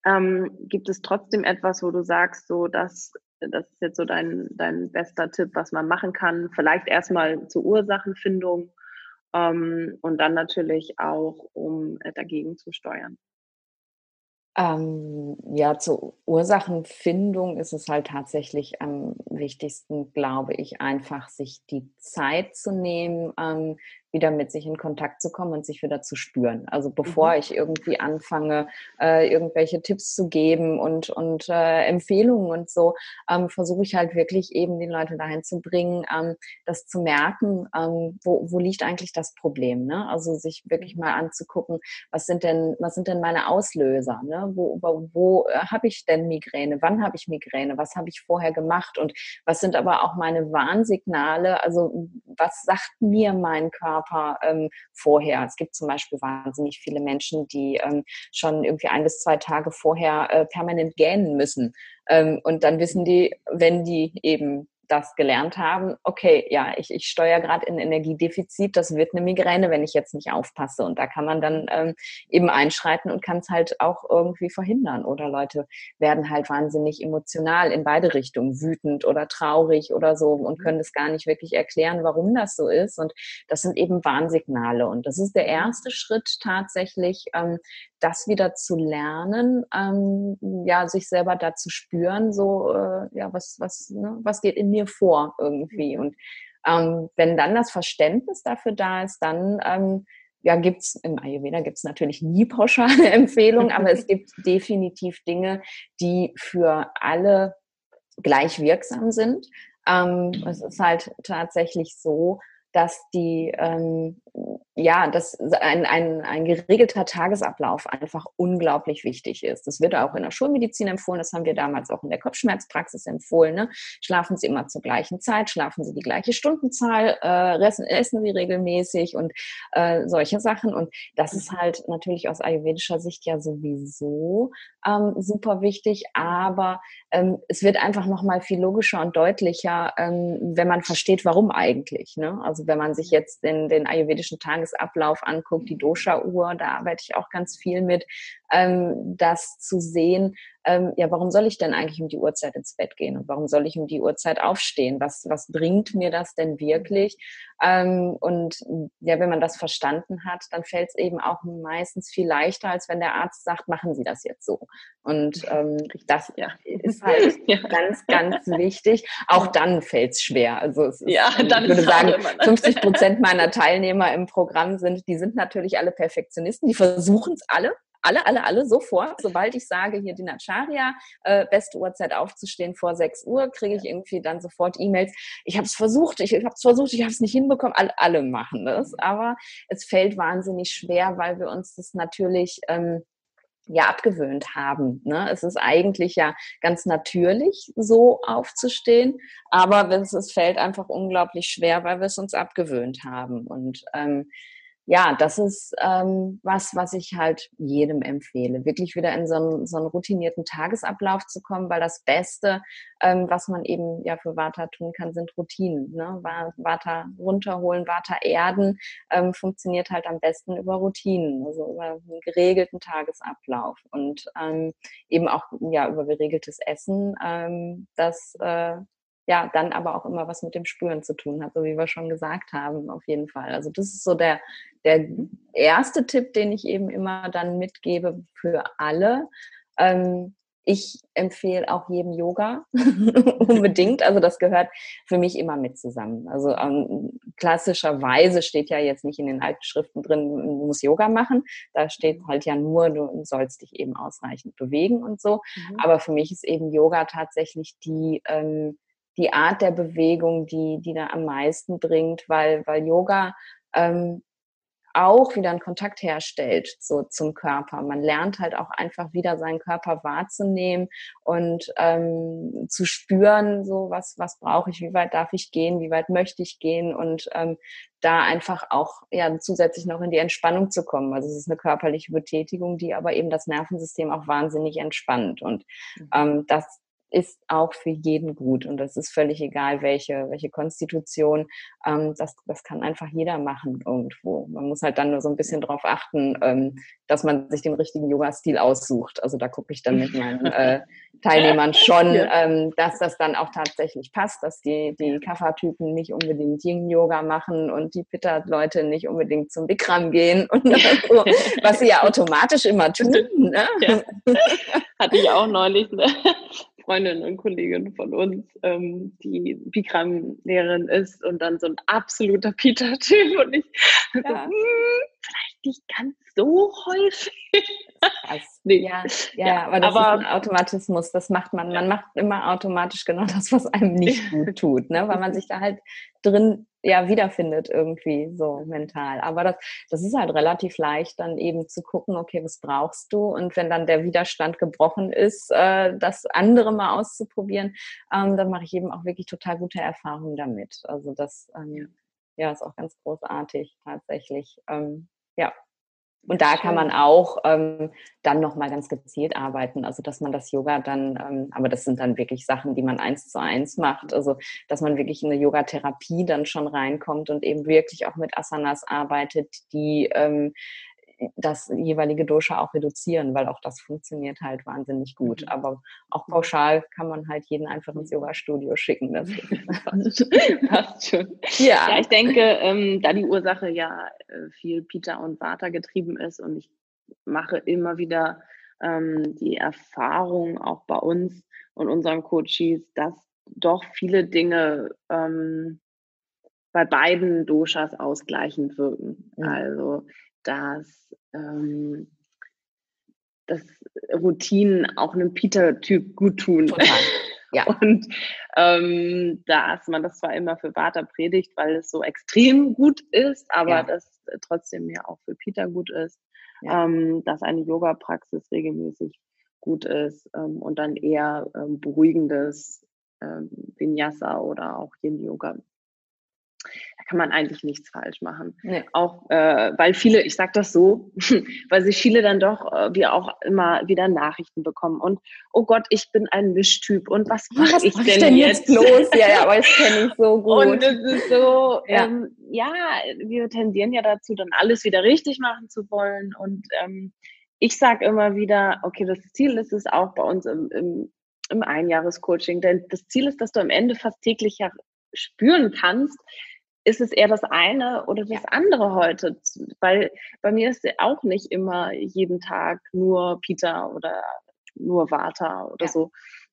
ähm, gibt es trotzdem etwas, wo du sagst, so dass das ist jetzt so dein, dein bester Tipp, was man machen kann. Vielleicht erstmal zur Ursachenfindung ähm, und dann natürlich auch, um äh, dagegen zu steuern. Ähm, ja, zur Ursachenfindung ist es halt tatsächlich am wichtigsten, glaube ich, einfach sich die Zeit zu nehmen, ähm, wieder mit sich in Kontakt zu kommen und sich wieder zu spüren. Also bevor mhm. ich irgendwie anfange, äh, irgendwelche Tipps zu geben und, und äh, Empfehlungen und so, ähm, versuche ich halt wirklich eben die Leute dahin zu bringen, ähm, das zu merken, ähm, wo, wo liegt eigentlich das Problem. Ne? Also sich wirklich mal anzugucken, was sind denn, was sind denn meine Auslöser? Ne? Wo, wo, wo äh, habe ich denn Migräne? Wann habe ich Migräne? Was habe ich vorher gemacht? Und was sind aber auch meine Warnsignale? Also was sagt mir mein Körper? Körper ähm, vorher. Es gibt zum Beispiel wahnsinnig viele Menschen, die ähm, schon irgendwie ein bis zwei Tage vorher äh, permanent gähnen müssen. Ähm, und dann wissen die, wenn die eben das gelernt haben, okay, ja, ich, ich steuere gerade in Energiedefizit, das wird eine Migräne, wenn ich jetzt nicht aufpasse. Und da kann man dann ähm, eben einschreiten und kann es halt auch irgendwie verhindern. Oder Leute werden halt wahnsinnig emotional in beide Richtungen, wütend oder traurig oder so und mhm. können es gar nicht wirklich erklären, warum das so ist. Und das sind eben Warnsignale. Und das ist der erste Schritt tatsächlich, ähm, das wieder zu lernen, ähm, ja, sich selber da zu spüren, so, äh, ja, was, was, ne, was geht in mir vor irgendwie. Mhm. Und ähm, wenn dann das Verständnis dafür da ist, dann ähm, ja, gibt's im Ayurveda gibt's natürlich nie pauschale Empfehlungen, aber es gibt definitiv Dinge, die für alle gleich wirksam sind. Ähm, es ist halt tatsächlich so, dass die, ähm, ja, dass ein, ein, ein geregelter Tagesablauf einfach unglaublich wichtig ist. Das wird auch in der Schulmedizin empfohlen, das haben wir damals auch in der Kopfschmerzpraxis empfohlen. Ne? Schlafen Sie immer zur gleichen Zeit, schlafen Sie die gleiche Stundenzahl, äh, essen Sie regelmäßig und äh, solche Sachen. Und das ist halt natürlich aus ayurvedischer Sicht ja sowieso ähm, super wichtig, aber ähm, es wird einfach nochmal viel logischer und deutlicher, ähm, wenn man versteht, warum eigentlich. Ne? Also wenn man sich jetzt den, den ayurvedischen Tagesablauf anguckt, die Dosha-Uhr, da arbeite ich auch ganz viel mit, ähm, das zu sehen, ähm, ja, warum soll ich denn eigentlich um die Uhrzeit ins Bett gehen und warum soll ich um die Uhrzeit aufstehen? Was, was bringt mir das denn wirklich? Ähm, und ja, wenn man das verstanden hat, dann fällt es eben auch meistens viel leichter, als wenn der Arzt sagt, machen Sie das jetzt so. Und ähm, das ja. ist halt ja. ganz, ganz wichtig. Auch dann fällt es schwer. Also es ist, ja, dann ich würde sagen, 50 Prozent meiner Teilnehmer im Programm sind, die sind natürlich alle Perfektionisten, die versuchen es alle alle, alle, alle sofort, sobald ich sage, hier Dinacharya, äh, beste Uhrzeit aufzustehen vor 6 Uhr, kriege ich irgendwie dann sofort E-Mails. Ich habe es versucht, ich habe es versucht, ich habe es nicht hinbekommen. Alle, alle machen das, aber es fällt wahnsinnig schwer, weil wir uns das natürlich ähm, ja abgewöhnt haben. Ne? Es ist eigentlich ja ganz natürlich, so aufzustehen, aber es, es fällt einfach unglaublich schwer, weil wir es uns abgewöhnt haben. Und ähm, ja, das ist ähm, was, was ich halt jedem empfehle, wirklich wieder in so einen, so einen routinierten Tagesablauf zu kommen, weil das Beste, ähm, was man eben ja für Vata tun kann, sind Routinen. Ne? Vata runterholen, Vata erden, ähm, funktioniert halt am besten über Routinen, also über einen geregelten Tagesablauf und ähm, eben auch ja über geregeltes Essen, ähm, das äh, ja, dann aber auch immer was mit dem Spüren zu tun hat, so wie wir schon gesagt haben, auf jeden Fall. Also das ist so der, der erste Tipp, den ich eben immer dann mitgebe für alle. Ähm, ich empfehle auch jedem Yoga unbedingt. Also das gehört für mich immer mit zusammen. Also ähm, klassischerweise steht ja jetzt nicht in den alten Schriften drin, du musst Yoga machen. Da steht halt ja nur, du sollst dich eben ausreichend bewegen und so. Mhm. Aber für mich ist eben Yoga tatsächlich die ähm, die Art der Bewegung, die, die da am meisten bringt, weil, weil Yoga ähm, auch wieder einen Kontakt herstellt so zum Körper. Man lernt halt auch einfach wieder seinen Körper wahrzunehmen und ähm, zu spüren, so was, was brauche ich, wie weit darf ich gehen, wie weit möchte ich gehen und ähm, da einfach auch ja zusätzlich noch in die Entspannung zu kommen. Also es ist eine körperliche Betätigung, die aber eben das Nervensystem auch wahnsinnig entspannt und mhm. ähm, das ist auch für jeden gut und das ist völlig egal, welche, welche Konstitution. Ähm, das, das kann einfach jeder machen irgendwo. Man muss halt dann nur so ein bisschen drauf achten, ähm, dass man sich den richtigen Yoga-Stil aussucht. Also da gucke ich dann mit meinen äh, Teilnehmern schon, ähm, dass das dann auch tatsächlich passt, dass die, die Kapha-Typen nicht unbedingt Yin-Yoga machen und die Pitta-Leute nicht unbedingt zum Bikram gehen und so, was sie ja automatisch immer tun. Ne? Ja. Hatte ich auch neulich. Ne? Freundin und Kollegin von uns, ähm, die Bikram-Lehrerin ist und dann so ein absoluter Peter-Typ und ich ja. so, hm, vielleicht nicht ganz so häufig. nee. ja, ja, ja, aber das aber, ist ein Automatismus. Das macht man. Man macht immer automatisch genau das, was einem nicht gut tut, ne? weil man sich da halt drin ja wiederfindet irgendwie so mental. Aber das, das ist halt relativ leicht, dann eben zu gucken, okay, was brauchst du? Und wenn dann der Widerstand gebrochen ist, äh, das andere mal auszuprobieren, ähm, dann mache ich eben auch wirklich total gute Erfahrungen damit. Also das ähm, ja ist auch ganz großartig tatsächlich. Ähm, ja, und da kann man auch ähm, dann nochmal ganz gezielt arbeiten. Also dass man das Yoga dann, ähm, aber das sind dann wirklich Sachen, die man eins zu eins macht. Also dass man wirklich in eine Yogatherapie dann schon reinkommt und eben wirklich auch mit Asanas arbeitet, die ähm, das jeweilige Dosha auch reduzieren, weil auch das funktioniert halt wahnsinnig gut. Mhm. Aber auch pauschal kann man halt jeden einfach ins Yoga-Studio schicken. Das passt schon. Ja. ja, ich denke, ähm, da die Ursache ja äh, viel Pita und Vata getrieben ist und ich mache immer wieder ähm, die Erfahrung auch bei uns und unseren Coaches, dass doch viele Dinge ähm, bei beiden Doshas ausgleichend wirken. Mhm. Also dass, ähm, dass Routinen auch einem Peter-Typ gut tun. Total. Ja. Und ähm, da ist man das zwar immer für Vata predigt, weil es so extrem gut ist, aber ja. das trotzdem ja auch für Peter gut ist, ja. ähm, dass eine Yoga-Praxis regelmäßig gut ist ähm, und dann eher ähm, beruhigendes ähm, Vinyasa oder auch Yin-Yoga da kann man eigentlich nichts falsch machen. Nee. Auch äh, weil viele, ich sage das so, weil sich viele dann doch, äh, wie auch immer, wieder Nachrichten bekommen und oh Gott, ich bin ein Mischtyp und was mache ich denn, ich denn jetzt? los? Ja, ja, aber das kenne ich so gut. Und es ist so, ja. Ähm, ja, wir tendieren ja dazu, dann alles wieder richtig machen zu wollen und ähm, ich sage immer wieder, okay, das Ziel ist es auch bei uns im, im, im Einjahrescoaching, denn das Ziel ist, dass du am Ende fast täglich ja spüren kannst, ist es eher das eine oder das andere heute? Weil bei mir ist auch nicht immer jeden Tag nur Peter oder nur Vata oder ja. so.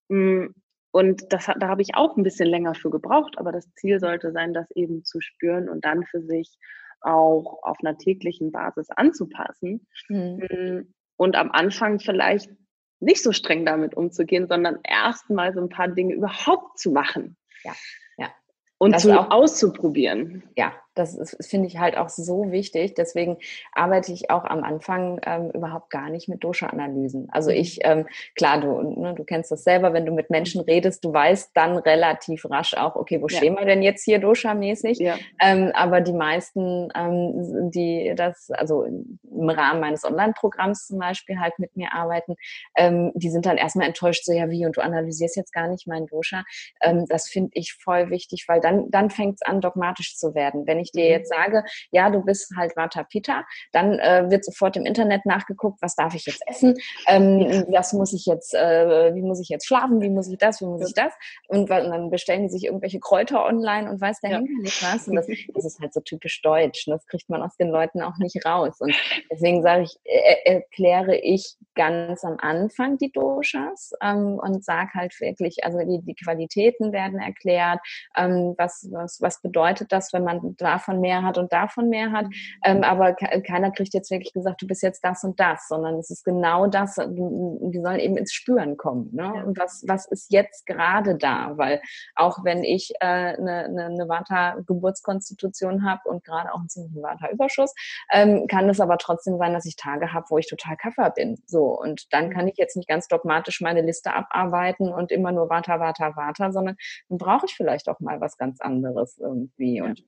Mm, und das, da habe ich auch ein bisschen länger für gebraucht, aber das Ziel sollte sein, das eben zu spüren und dann für sich auch auf einer täglichen Basis anzupassen. Mhm. Und am Anfang vielleicht nicht so streng damit umzugehen, sondern erstmal so ein paar Dinge überhaupt zu machen. Ja. Und das zu, auch, auszuprobieren. Ja, das, finde ich halt auch so wichtig. Deswegen arbeite ich auch am Anfang ähm, überhaupt gar nicht mit Dosha-Analysen. Also mhm. ich, ähm, klar, du, ne, du kennst das selber, wenn du mit Menschen redest, du weißt dann relativ rasch auch, okay, wo ja. stehen wir denn jetzt hier Dosha-mäßig? Ja. Ähm, aber die meisten, ähm, die das, also im Rahmen meines Online-Programms zum Beispiel halt mit mir arbeiten, ähm, die sind dann erstmal enttäuscht, so ja wie, und du analysierst jetzt gar nicht mein Dosha. Ähm, das finde ich voll wichtig, weil dann, dann fängt es an, dogmatisch zu werden. Wenn ich dir mhm. jetzt sage, ja, du bist halt Vata Pitta, dann äh, wird sofort im Internet nachgeguckt, was darf ich jetzt essen, ähm, was muss ich jetzt, äh, wie muss ich jetzt schlafen, wie muss ich das, wie muss ich das? Und, und dann bestellen die sich irgendwelche Kräuter online und weiß der ja. Henker nicht was. Und das, das ist halt so typisch deutsch. Das kriegt man aus den Leuten auch nicht raus. Und deswegen sage ich, äh, erkläre ich ganz am Anfang die Doshas ähm, und sage halt wirklich, also die, die Qualitäten werden erklärt, ähm, was, was, was bedeutet das, wenn man davon mehr hat und davon mehr hat. Ähm, aber keiner kriegt jetzt wirklich gesagt, du bist jetzt das und das, sondern es ist genau das, die sollen eben ins Spüren kommen. Ne? Ja. Und was, was ist jetzt gerade da? Weil auch wenn ich äh, eine, eine, eine Vata-Geburtskonstitution habe und gerade auch einen ziemlichen Vata-Überschuss, ähm, kann es aber trotzdem sein, dass ich Tage habe, wo ich total Kaffer bin. So, und dann kann ich jetzt nicht ganz dogmatisch meine Liste abarbeiten und immer nur Vata, Vata, Vata, sondern dann brauche ich vielleicht auch mal was ganz anderes irgendwie. Und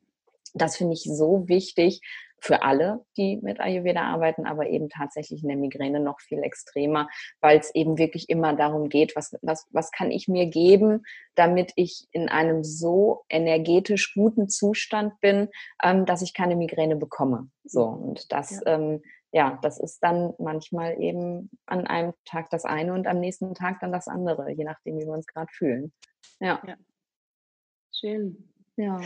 das finde ich so wichtig für alle, die mit Ayurveda arbeiten, aber eben tatsächlich in der Migräne noch viel extremer, weil es eben wirklich immer darum geht, was, was, was kann ich mir geben, damit ich in einem so energetisch guten Zustand bin, ähm, dass ich keine Migräne bekomme. So, und das, ja. Ähm, ja, das ist dann manchmal eben an einem Tag das eine und am nächsten Tag dann das andere, je nachdem, wie wir uns gerade fühlen. Ja. ja. Schön. Ja.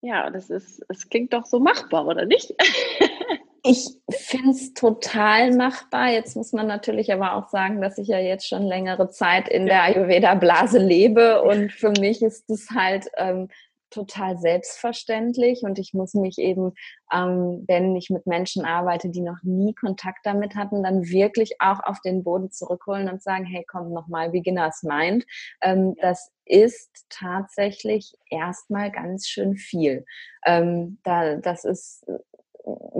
Ja, das ist, es klingt doch so machbar, oder nicht? ich finde es total machbar. Jetzt muss man natürlich aber auch sagen, dass ich ja jetzt schon längere Zeit in der Ayurveda-Blase lebe und für mich ist es halt ähm, total selbstverständlich und ich muss mich eben, ähm, wenn ich mit Menschen arbeite, die noch nie Kontakt damit hatten, dann wirklich auch auf den Boden zurückholen und sagen, hey, komm nochmal, Beginners Mind. Ähm, das ist tatsächlich erstmal ganz schön viel. Ähm, da, das ist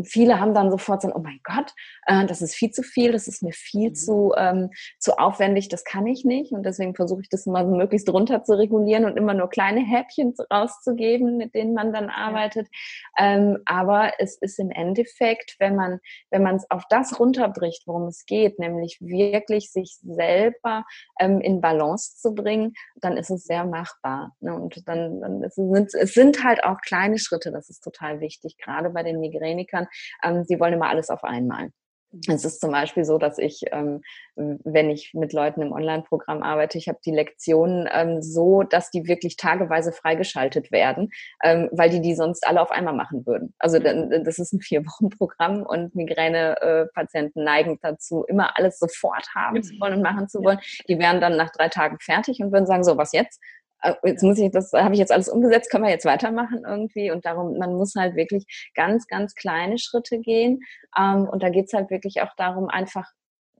viele haben dann sofort so, oh mein Gott, äh, das ist viel zu viel, das ist mir viel mhm. zu, ähm, zu aufwendig, das kann ich nicht. Und deswegen versuche ich das immer so möglichst runter zu regulieren und immer nur kleine Häppchen rauszugeben, mit denen man dann arbeitet. Ja. Ähm, aber es ist im Endeffekt, wenn man, wenn man es auf das runterbricht, worum es geht, nämlich wirklich sich selber ähm, in Balance zu bringen, dann ist es sehr machbar. Ne? Und dann, dann es sind, es sind halt auch kleine Schritte, das ist total wichtig, gerade bei den Migräne Akademikern, ähm, sie wollen immer alles auf einmal. Mhm. Es ist zum Beispiel so, dass ich, ähm, wenn ich mit Leuten im Online-Programm arbeite, ich habe die Lektionen ähm, so, dass die wirklich tageweise freigeschaltet werden, ähm, weil die die sonst alle auf einmal machen würden. Also mhm. das ist ein Vier-Wochen-Programm und Migräne-Patienten neigen dazu, immer alles sofort haben zu wollen und machen zu wollen. Die wären dann nach drei Tagen fertig und würden sagen, so, was jetzt? Äh, jetzt muss ich das, habe ich jetzt alles umgesetzt, können wir jetzt weitermachen irgendwie. Und darum, man muss halt wirklich ganz, ganz kleine Schritte gehen. Ähm, und da geht's halt wirklich auch darum, einfach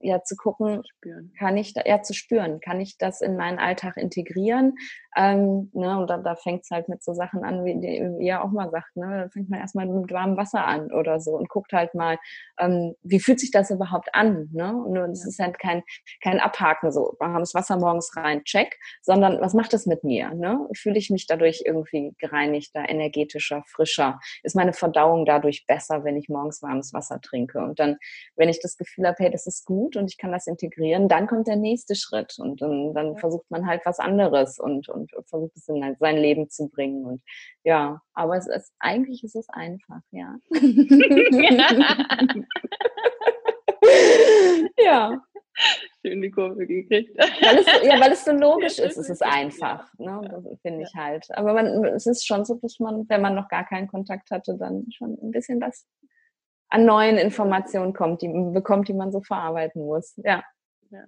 ja zu gucken, spüren. kann ich da, ja zu spüren, kann ich das in meinen Alltag integrieren? Ähm, ne, und da, da fängt es halt mit so Sachen an, wie, ihr auch mal sagt, ne, da fängt man erstmal mit warmem Wasser an oder so und guckt halt mal, ähm, wie fühlt sich das überhaupt an? Ne? Und es ist halt kein, kein Abhaken, so warmes Wasser morgens rein, check, sondern was macht das mit mir? Ne? Fühle ich mich dadurch irgendwie gereinigter, energetischer, frischer? Ist meine Verdauung dadurch besser, wenn ich morgens warmes Wasser trinke? Und dann, wenn ich das Gefühl habe, hey, das ist gut und ich kann das integrieren, dann kommt der nächste Schritt und dann, dann ja. versucht man halt was anderes und, und versucht es in sein Leben zu bringen. Und ja, aber es ist, eigentlich ist es einfach, ja. ja. Schön die Kurve gekriegt. Weil es, ja, weil es so logisch ist, es ist einfach. Ne? Das finde ich halt. Aber man, es ist schon so, dass man, wenn man noch gar keinen Kontakt hatte, dann schon ein bisschen was an neuen Informationen kommt, die bekommt, die man so verarbeiten muss. Ja. ja.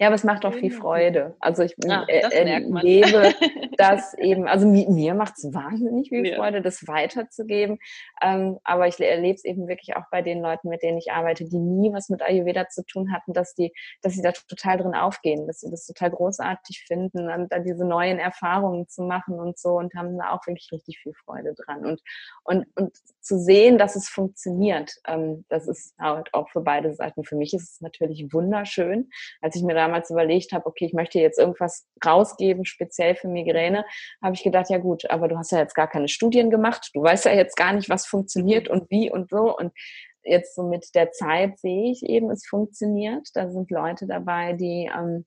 Ja, aber es macht auch viel Freude. Also ich ja, erlebe das eben, also mir macht es wahnsinnig viel ja. Freude, das weiterzugeben. Ähm, aber ich erlebe es eben wirklich auch bei den Leuten, mit denen ich arbeite, die nie was mit Ayurveda zu tun hatten, dass die, dass sie da total drin aufgehen, dass sie das total großartig finden, und da diese neuen Erfahrungen zu machen und so und haben da auch wirklich richtig viel Freude dran. Und, und, und zu sehen, dass es funktioniert, ähm, das ist halt auch für beide Seiten. Für mich ist es natürlich wunderschön, als ich mir da damals überlegt habe, okay, ich möchte jetzt irgendwas rausgeben, speziell für Migräne, habe ich gedacht, ja gut, aber du hast ja jetzt gar keine Studien gemacht, du weißt ja jetzt gar nicht, was funktioniert und wie und so und jetzt so mit der Zeit sehe ich eben, es funktioniert. Da sind Leute dabei, die ähm,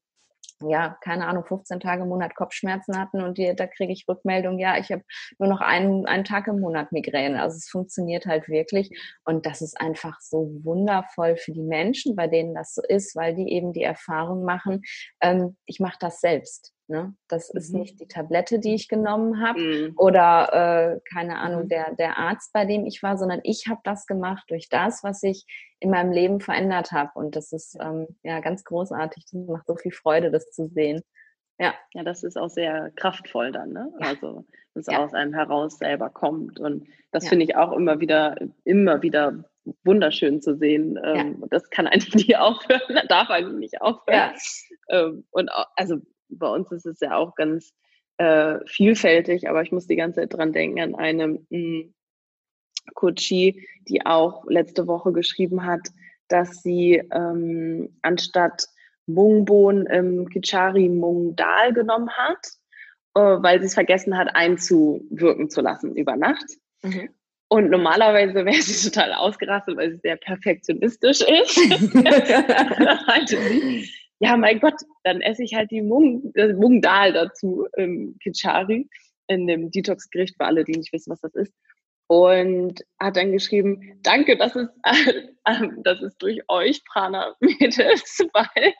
ja, keine Ahnung, 15 Tage im Monat Kopfschmerzen hatten und die, da kriege ich Rückmeldung, ja, ich habe nur noch einen, einen Tag im Monat Migräne. Also es funktioniert halt wirklich und das ist einfach so wundervoll für die Menschen, bei denen das so ist, weil die eben die Erfahrung machen, ähm, ich mache das selbst. Ne? Das mhm. ist nicht die Tablette, die ich genommen habe mhm. oder äh, keine Ahnung, mhm. der, der Arzt, bei dem ich war, sondern ich habe das gemacht durch das, was ich in meinem Leben verändert habe. Und das ist ähm, ja ganz großartig. Das macht so viel Freude, das zu sehen. Ja. Ja, das ist auch sehr kraftvoll dann, ne? Ja. Also, dass ja. aus einem heraus selber kommt. Und das ja. finde ich auch immer wieder, immer wieder wunderschön zu sehen. Ähm, das kann eigentlich nie aufhören, darf eigentlich nicht aufhören. Ähm, und auch, also bei uns ist es ja auch ganz äh, vielfältig, aber ich muss die ganze Zeit dran denken an eine mh, hm, Kochi, die auch letzte Woche geschrieben hat, dass sie ähm, anstatt Mungbohnen im Kichari Mung Dal genommen hat, äh, weil sie es vergessen hat, einzuwirken zu lassen über Nacht. Mhm. Und normalerweise wäre sie total ausgerastet, weil sie sehr perfektionistisch ist. ja, mein Gott, dann esse ich halt die Mung, das Mungdal dazu im Kichari, in dem Detox-Gericht für alle, die nicht wissen, was das ist. Und hat dann geschrieben, danke, dass es, äh, dass es durch euch Prana-Mädels, weil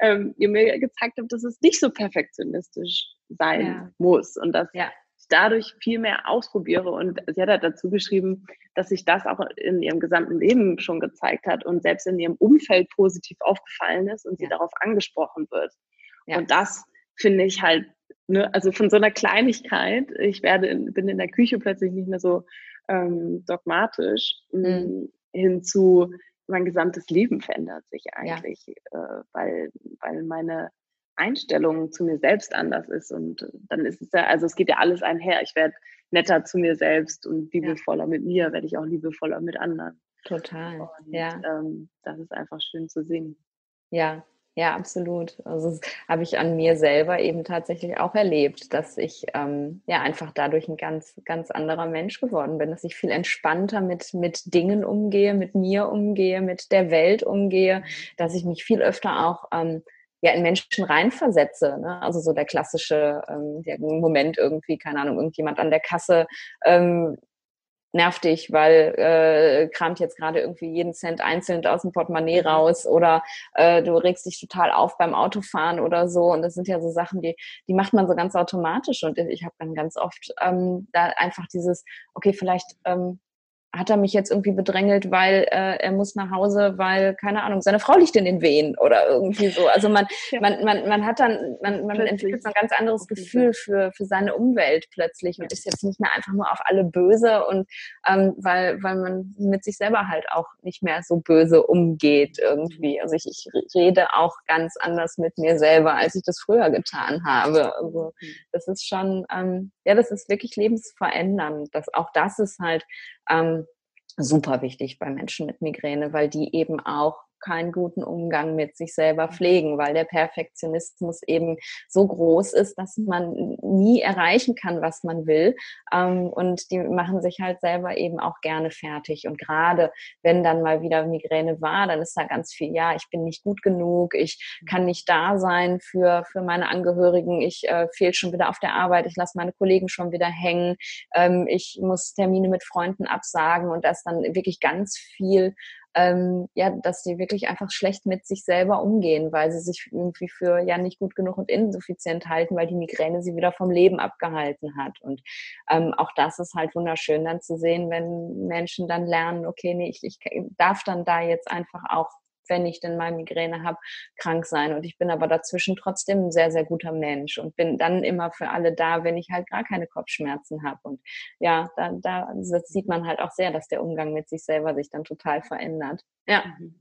ähm, ihr mir gezeigt habt, dass es nicht so perfektionistisch sein ja. muss und dass ja dadurch viel mehr ausprobiere. Und sie hat halt dazu geschrieben, dass sich das auch in ihrem gesamten Leben schon gezeigt hat und selbst in ihrem Umfeld positiv aufgefallen ist und sie ja. darauf angesprochen wird. Ja. Und das finde ich halt, ne, also von so einer Kleinigkeit, ich werde, in, bin in der Küche plötzlich nicht mehr so ähm, dogmatisch, mhm. hinzu, mein gesamtes Leben verändert sich eigentlich, ja. äh, weil, weil meine Einstellung zu mir selbst anders ist. Und dann ist es ja, also es geht ja alles einher. Ich werde netter zu mir selbst und liebevoller ja. mit mir, werde ich auch liebevoller mit anderen. Total. Und, ja. Ähm, das ist einfach schön zu sehen. Ja, ja, absolut. Also das habe ich an mir selber eben tatsächlich auch erlebt, dass ich ähm, ja einfach dadurch ein ganz, ganz anderer Mensch geworden bin, dass ich viel entspannter mit, mit Dingen umgehe, mit mir umgehe, mit der Welt umgehe, mhm. dass ich mich viel öfter auch ähm, ja in Menschen reinversetze. Ne? Also so der klassische ähm, der Moment irgendwie, keine Ahnung, irgendjemand an der Kasse ähm, nervt dich, weil äh, kramt jetzt gerade irgendwie jeden Cent einzeln aus dem Portemonnaie raus oder äh, du regst dich total auf beim Autofahren oder so. Und das sind ja so Sachen, die, die macht man so ganz automatisch. Und ich habe dann ganz oft ähm, da einfach dieses, okay, vielleicht ähm, hat er mich jetzt irgendwie bedrängelt, weil äh, er muss nach Hause, weil, keine Ahnung, seine Frau liegt in den Wehen oder irgendwie so. Also man, ja. man, man, man hat dann, man, man entwickelt so ein ganz anderes Gefühl für, für seine Umwelt plötzlich und ist jetzt nicht mehr einfach nur auf alle böse und ähm, weil, weil man mit sich selber halt auch nicht mehr so böse umgeht irgendwie. Also ich, ich rede auch ganz anders mit mir selber, als ich das früher getan habe. Also mhm. das ist schon, ähm, ja, das ist wirklich lebensverändernd. Das, auch das ist halt ähm, super wichtig bei Menschen mit Migräne, weil die eben auch keinen guten Umgang mit sich selber pflegen, weil der Perfektionismus eben so groß ist, dass man nie erreichen kann, was man will. Ähm, und die machen sich halt selber eben auch gerne fertig. Und gerade wenn dann mal wieder Migräne war, dann ist da ganz viel, ja, ich bin nicht gut genug, ich kann nicht da sein für, für meine Angehörigen, ich äh, fehle schon wieder auf der Arbeit, ich lasse meine Kollegen schon wieder hängen, ähm, ich muss Termine mit Freunden absagen und das dann wirklich ganz viel ähm, ja, dass die wirklich einfach schlecht mit sich selber umgehen, weil sie sich irgendwie für ja nicht gut genug und insuffizient halten, weil die Migräne sie wieder vom Leben abgehalten hat. Und ähm, auch das ist halt wunderschön dann zu sehen, wenn Menschen dann lernen, okay, nee, ich, ich darf dann da jetzt einfach auch wenn ich denn mal Migräne habe, krank sein. Und ich bin aber dazwischen trotzdem ein sehr, sehr guter Mensch und bin dann immer für alle da, wenn ich halt gar keine Kopfschmerzen habe. Und ja, da, da sieht man halt auch sehr, dass der Umgang mit sich selber sich dann total verändert. Ja, mhm.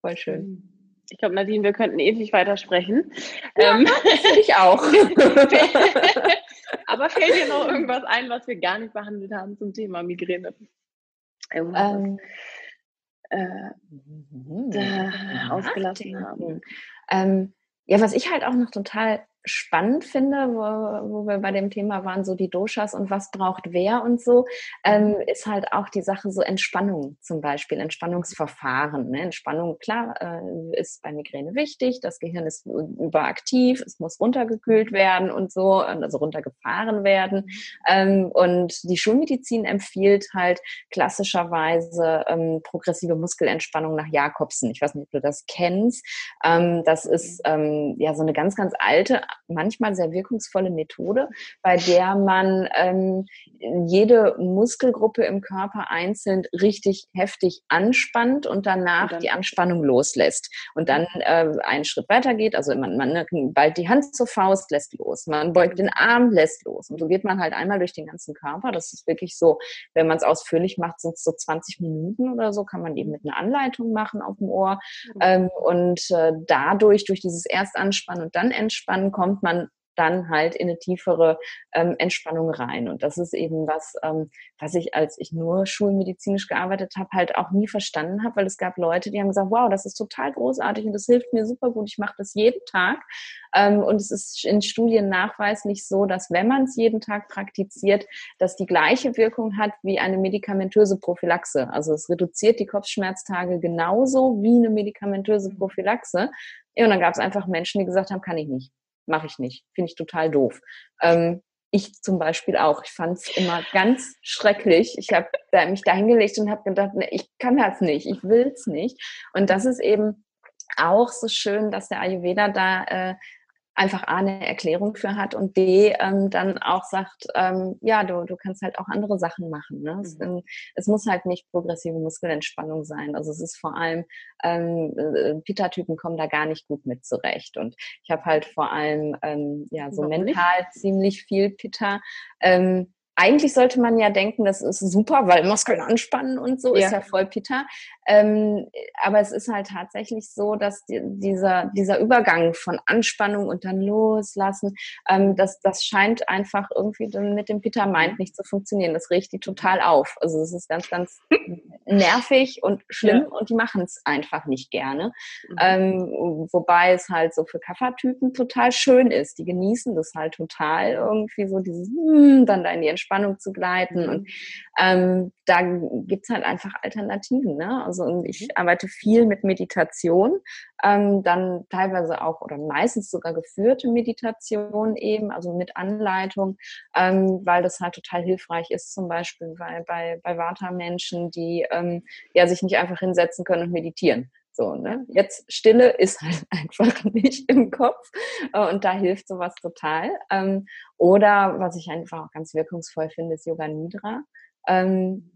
voll schön. Mhm. Ich glaube, Nadine, wir könnten ewig weitersprechen. Ja, ähm, ich auch. Aber fällt dir noch irgendwas ein, was wir gar nicht behandelt haben zum Thema Migräne? Ähm, äh, da ausgelassen haben. Ähm, ja, was ich halt auch noch total spannend finde, wo, wo wir bei dem Thema waren, so die Doshas und was braucht wer und so, ähm, mhm. ist halt auch die Sache so Entspannung zum Beispiel, Entspannungsverfahren. Ne? Entspannung, klar, äh, ist bei Migräne wichtig, das Gehirn ist überaktiv, es muss runtergekühlt werden und so, also runtergefahren werden. Ähm, und die Schulmedizin empfiehlt halt klassischerweise ähm, progressive Muskelentspannung nach Jakobsen. Ich weiß nicht, ob du das kennst. Ähm, das ist ähm, ja so eine ganz, ganz alte manchmal sehr wirkungsvolle Methode, bei der man ähm, jede Muskelgruppe im Körper einzeln richtig heftig anspannt und danach und die Anspannung loslässt. Und dann äh, einen Schritt weiter geht, also man, man bald die Hand zur Faust, lässt los. Man beugt den Arm, lässt los. Und so geht man halt einmal durch den ganzen Körper. Das ist wirklich so, wenn man es ausführlich macht, sind es so 20 Minuten oder so, kann man eben mit einer Anleitung machen auf dem Ohr. Mhm. Ähm, und äh, dadurch, durch dieses erst anspannen und dann entspannen, kommt man dann halt in eine tiefere ähm, Entspannung rein. Und das ist eben was, ähm, was ich, als ich nur schulmedizinisch gearbeitet habe, halt auch nie verstanden habe, weil es gab Leute, die haben gesagt, wow, das ist total großartig und das hilft mir super gut, ich mache das jeden Tag. Ähm, und es ist in Studien nachweislich so, dass wenn man es jeden Tag praktiziert, das die gleiche Wirkung hat wie eine medikamentöse Prophylaxe. Also es reduziert die Kopfschmerztage genauso wie eine medikamentöse Prophylaxe. Ja, und dann gab es einfach Menschen, die gesagt haben, kann ich nicht, mache ich nicht, finde ich total doof. Ähm, ich zum Beispiel auch. Ich fand es immer ganz schrecklich. Ich habe da, mich da hingelegt und habe gedacht, ne, ich kann das nicht, ich will es nicht. Und das ist eben auch so schön, dass der Ayurveda da äh, einfach A, eine Erklärung für hat und B, ähm, dann auch sagt, ähm, ja, du, du kannst halt auch andere Sachen machen. Ne? Mhm. Es, ähm, es, muss halt nicht progressive Muskelentspannung sein. Also es ist vor allem, ähm, äh, Pitta-Typen kommen da gar nicht gut mit zurecht. Und ich habe halt vor allem ähm, ja so Warum mental nicht? ziemlich viel Pitta. Ähm, eigentlich sollte man ja denken, das ist super, weil Muskeln anspannen und so, ja. ist ja voll Peter. Ähm, aber es ist halt tatsächlich so, dass die, dieser, dieser Übergang von Anspannung und dann loslassen, ähm, das, das scheint einfach irgendwie mit dem Peter Mind nicht zu funktionieren. Das riecht die total auf. Also es ist ganz, ganz nervig und schlimm ja. und die machen es einfach nicht gerne. Mhm. Ähm, wobei es halt so für Kaffertypen total schön ist. Die genießen das halt total irgendwie so dieses, hm, dann da in die Entspannung zu gleiten. Und mhm. ähm, da gibt's halt einfach Alternativen. Ne? Also ich mhm. arbeite viel mit Meditation, ähm, dann teilweise auch oder meistens sogar geführte Meditation eben, also mit Anleitung, ähm, weil das halt total hilfreich ist, zum Beispiel bei, bei, bei Vata-Menschen, die ähm, ja sich nicht einfach hinsetzen können und meditieren. So, ne? Jetzt Stille ist halt einfach nicht im Kopf äh, und da hilft sowas total. Ähm, oder was ich einfach auch ganz wirkungsvoll finde, ist Yoga Nidra. Ähm,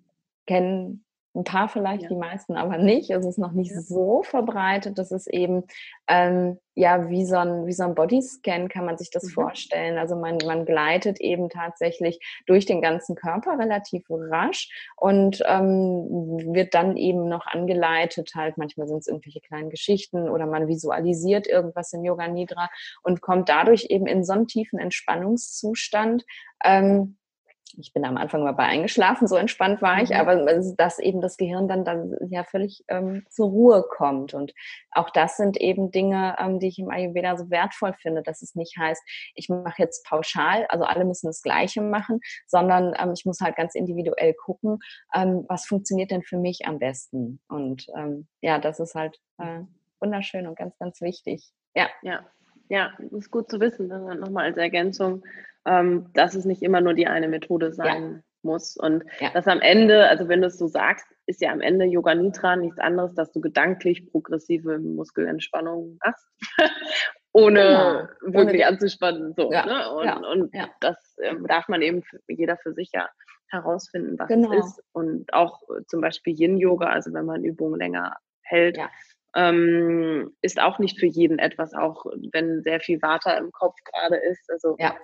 kennen ein paar vielleicht, ja. die meisten aber nicht. Es ist noch nicht ja. so verbreitet. Das ist eben ähm, ja wie so ein wie so ein Bodyscan kann man sich das mhm. vorstellen. Also man man gleitet eben tatsächlich durch den ganzen Körper relativ rasch und ähm, wird dann eben noch angeleitet. Halt manchmal sind es irgendwelche kleinen Geschichten oder man visualisiert irgendwas im Yoga Nidra und kommt dadurch eben in so einen tiefen Entspannungszustand. Ähm, ich bin am Anfang mal bei eingeschlafen, so entspannt war ich, mhm. aber dass eben das Gehirn dann, dann ja völlig ähm, zur Ruhe kommt. Und auch das sind eben Dinge, ähm, die ich im Ayurveda so wertvoll finde, dass es nicht heißt, ich mache jetzt pauschal, also alle müssen das Gleiche machen, sondern ähm, ich muss halt ganz individuell gucken, ähm, was funktioniert denn für mich am besten. Und ähm, ja, das ist halt äh, wunderschön und ganz, ganz wichtig. Ja. Ja, ja, das ist gut zu wissen. Nochmal als Ergänzung ähm, dass es nicht immer nur die eine Methode sein ja. muss. Und ja. dass am Ende, also wenn du es so sagst, ist ja am Ende Yoga Nitra nichts anderes, dass du gedanklich progressive Muskelentspannung machst, ohne ja. wirklich ohne anzuspannen. So, ne? Und, und das äh, darf man eben für, jeder für sich ja herausfinden, was genau. es ist. Und auch äh, zum Beispiel Yin-Yoga, also wenn man Übungen länger hält, ähm, ist auch nicht für jeden etwas, auch wenn sehr viel Water im Kopf gerade ist. Also ja.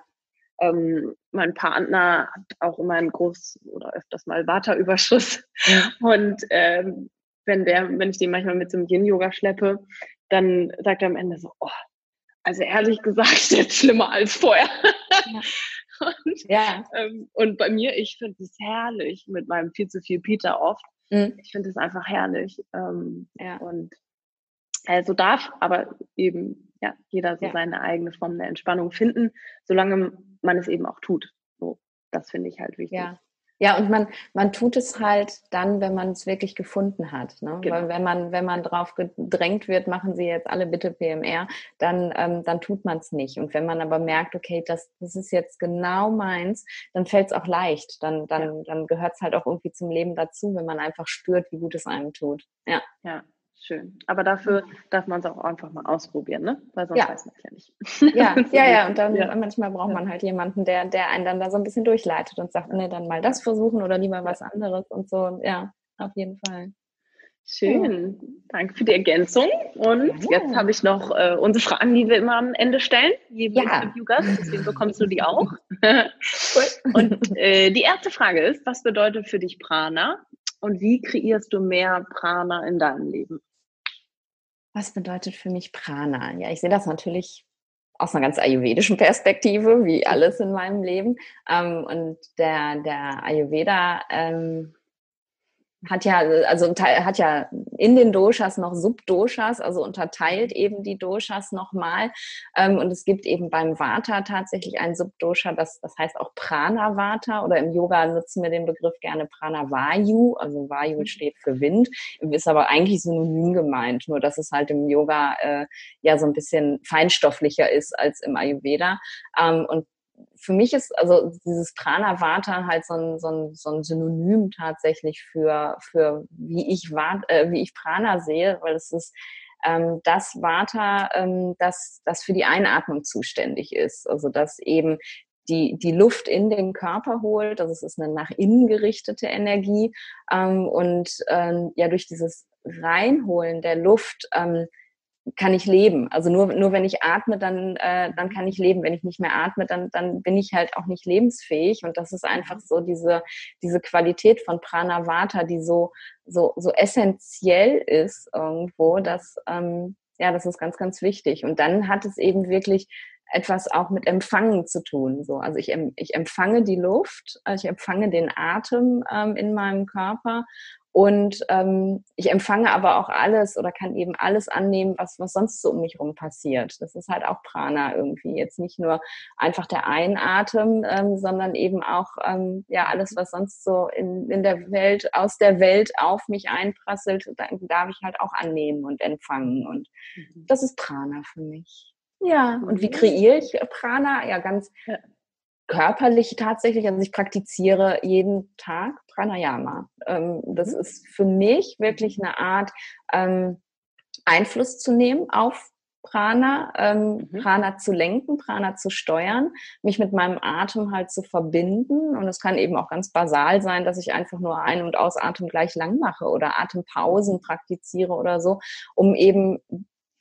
Ähm, mein Partner hat auch immer einen groß oder öfters mal Vata-Überschuss. Ja. Und ähm, wenn der, wenn ich den manchmal mit so einem Yin-Yoga schleppe, dann sagt er am Ende so, oh, also ehrlich gesagt, jetzt schlimmer als vorher. Ja. und, ja. Ähm, und bei mir, ich finde es herrlich mit meinem viel zu viel Peter oft. Mhm. Ich finde es einfach herrlich. Ähm, ja. Und also darf aber eben ja jeder so ja. seine eigene Form der Entspannung finden, solange man es eben auch tut. So, das finde ich halt wichtig. Ja. Ja, und man, man tut es halt dann, wenn man es wirklich gefunden hat. Ne? Genau. Weil wenn man, wenn man drauf gedrängt wird, machen Sie jetzt alle bitte PMR, dann, ähm, dann tut man es nicht. Und wenn man aber merkt, okay, das, das ist jetzt genau meins, dann fällt es auch leicht. Dann, dann, ja. dann gehört es halt auch irgendwie zum Leben dazu, wenn man einfach spürt, wie gut es einem tut. Ja. Ja, Schön. Aber dafür darf man es auch einfach mal ausprobieren, ne? Weil sonst ja. weiß man es ja nicht. Ja, ja, ja. Und dann ja. manchmal braucht man halt jemanden, der, der einen dann da so ein bisschen durchleitet und sagt, nee, dann mal das versuchen oder lieber was anderes und so. Ja, auf jeden Fall. Schön. Ja. Danke für die Ergänzung. Und jetzt habe ich noch äh, unsere Fragen, die wir immer am Ende stellen, jedem ja. Interviewgast. Deswegen bekommst du die auch. cool. Und äh, die erste Frage ist, was bedeutet für dich Prana und wie kreierst du mehr Prana in deinem Leben? Was bedeutet für mich Prana? Ja, ich sehe das natürlich aus einer ganz ayurvedischen Perspektive, wie alles in meinem Leben. Ähm, und der, der Ayurveda ähm, hat ja, also hat ja in den Doshas noch Subdoshas, also unterteilt eben die Doshas nochmal. Ähm, und es gibt eben beim Vata tatsächlich ein Subdosha, das, das heißt auch Prana Vata oder im Yoga nutzen wir den Begriff gerne Prana Vayu, also Vayu mhm. steht für Wind, ist aber eigentlich synonym gemeint, nur dass es halt im Yoga äh, ja so ein bisschen feinstofflicher ist als im Ayurveda. Ähm, und für mich ist also dieses Prana Vata halt so ein, so ein, so ein Synonym tatsächlich für, für wie ich äh, wie ich Prana sehe, weil es ist ähm, das Vata, ähm, das, das für die Einatmung zuständig ist. Also dass eben die, die Luft in den Körper holt. Also es ist eine nach innen gerichtete Energie. Ähm, und ähm, ja, durch dieses Reinholen der Luft ähm, kann ich leben. Also nur, nur wenn ich atme, dann, äh, dann kann ich leben. Wenn ich nicht mehr atme, dann, dann bin ich halt auch nicht lebensfähig. Und das ist einfach so diese, diese Qualität von Pranavata, die so, so, so essentiell ist irgendwo, dass, ähm, ja, das ist ganz, ganz wichtig. Und dann hat es eben wirklich etwas auch mit Empfangen zu tun. So, also ich, ich empfange die Luft, also ich empfange den Atem ähm, in meinem Körper und ähm, ich empfange aber auch alles oder kann eben alles annehmen, was, was sonst so um mich herum passiert. Das ist halt auch Prana irgendwie. Jetzt nicht nur einfach der Einatem, ähm, sondern eben auch ähm, ja alles, was sonst so in, in der Welt, aus der Welt auf mich einprasselt, dann darf ich halt auch annehmen und empfangen. Und mhm. das ist Prana für mich. Ja, und wie mhm. kreiere ich Prana? Ja, ganz körperlich tatsächlich. Also ich praktiziere jeden Tag Pranayama. Ähm, das mhm. ist für mich wirklich eine Art, ähm, Einfluss zu nehmen auf Prana, ähm, mhm. Prana zu lenken, Prana zu steuern, mich mit meinem Atem halt zu verbinden. Und es kann eben auch ganz basal sein, dass ich einfach nur Ein- und Ausatmen gleich lang mache oder Atempausen praktiziere oder so, um eben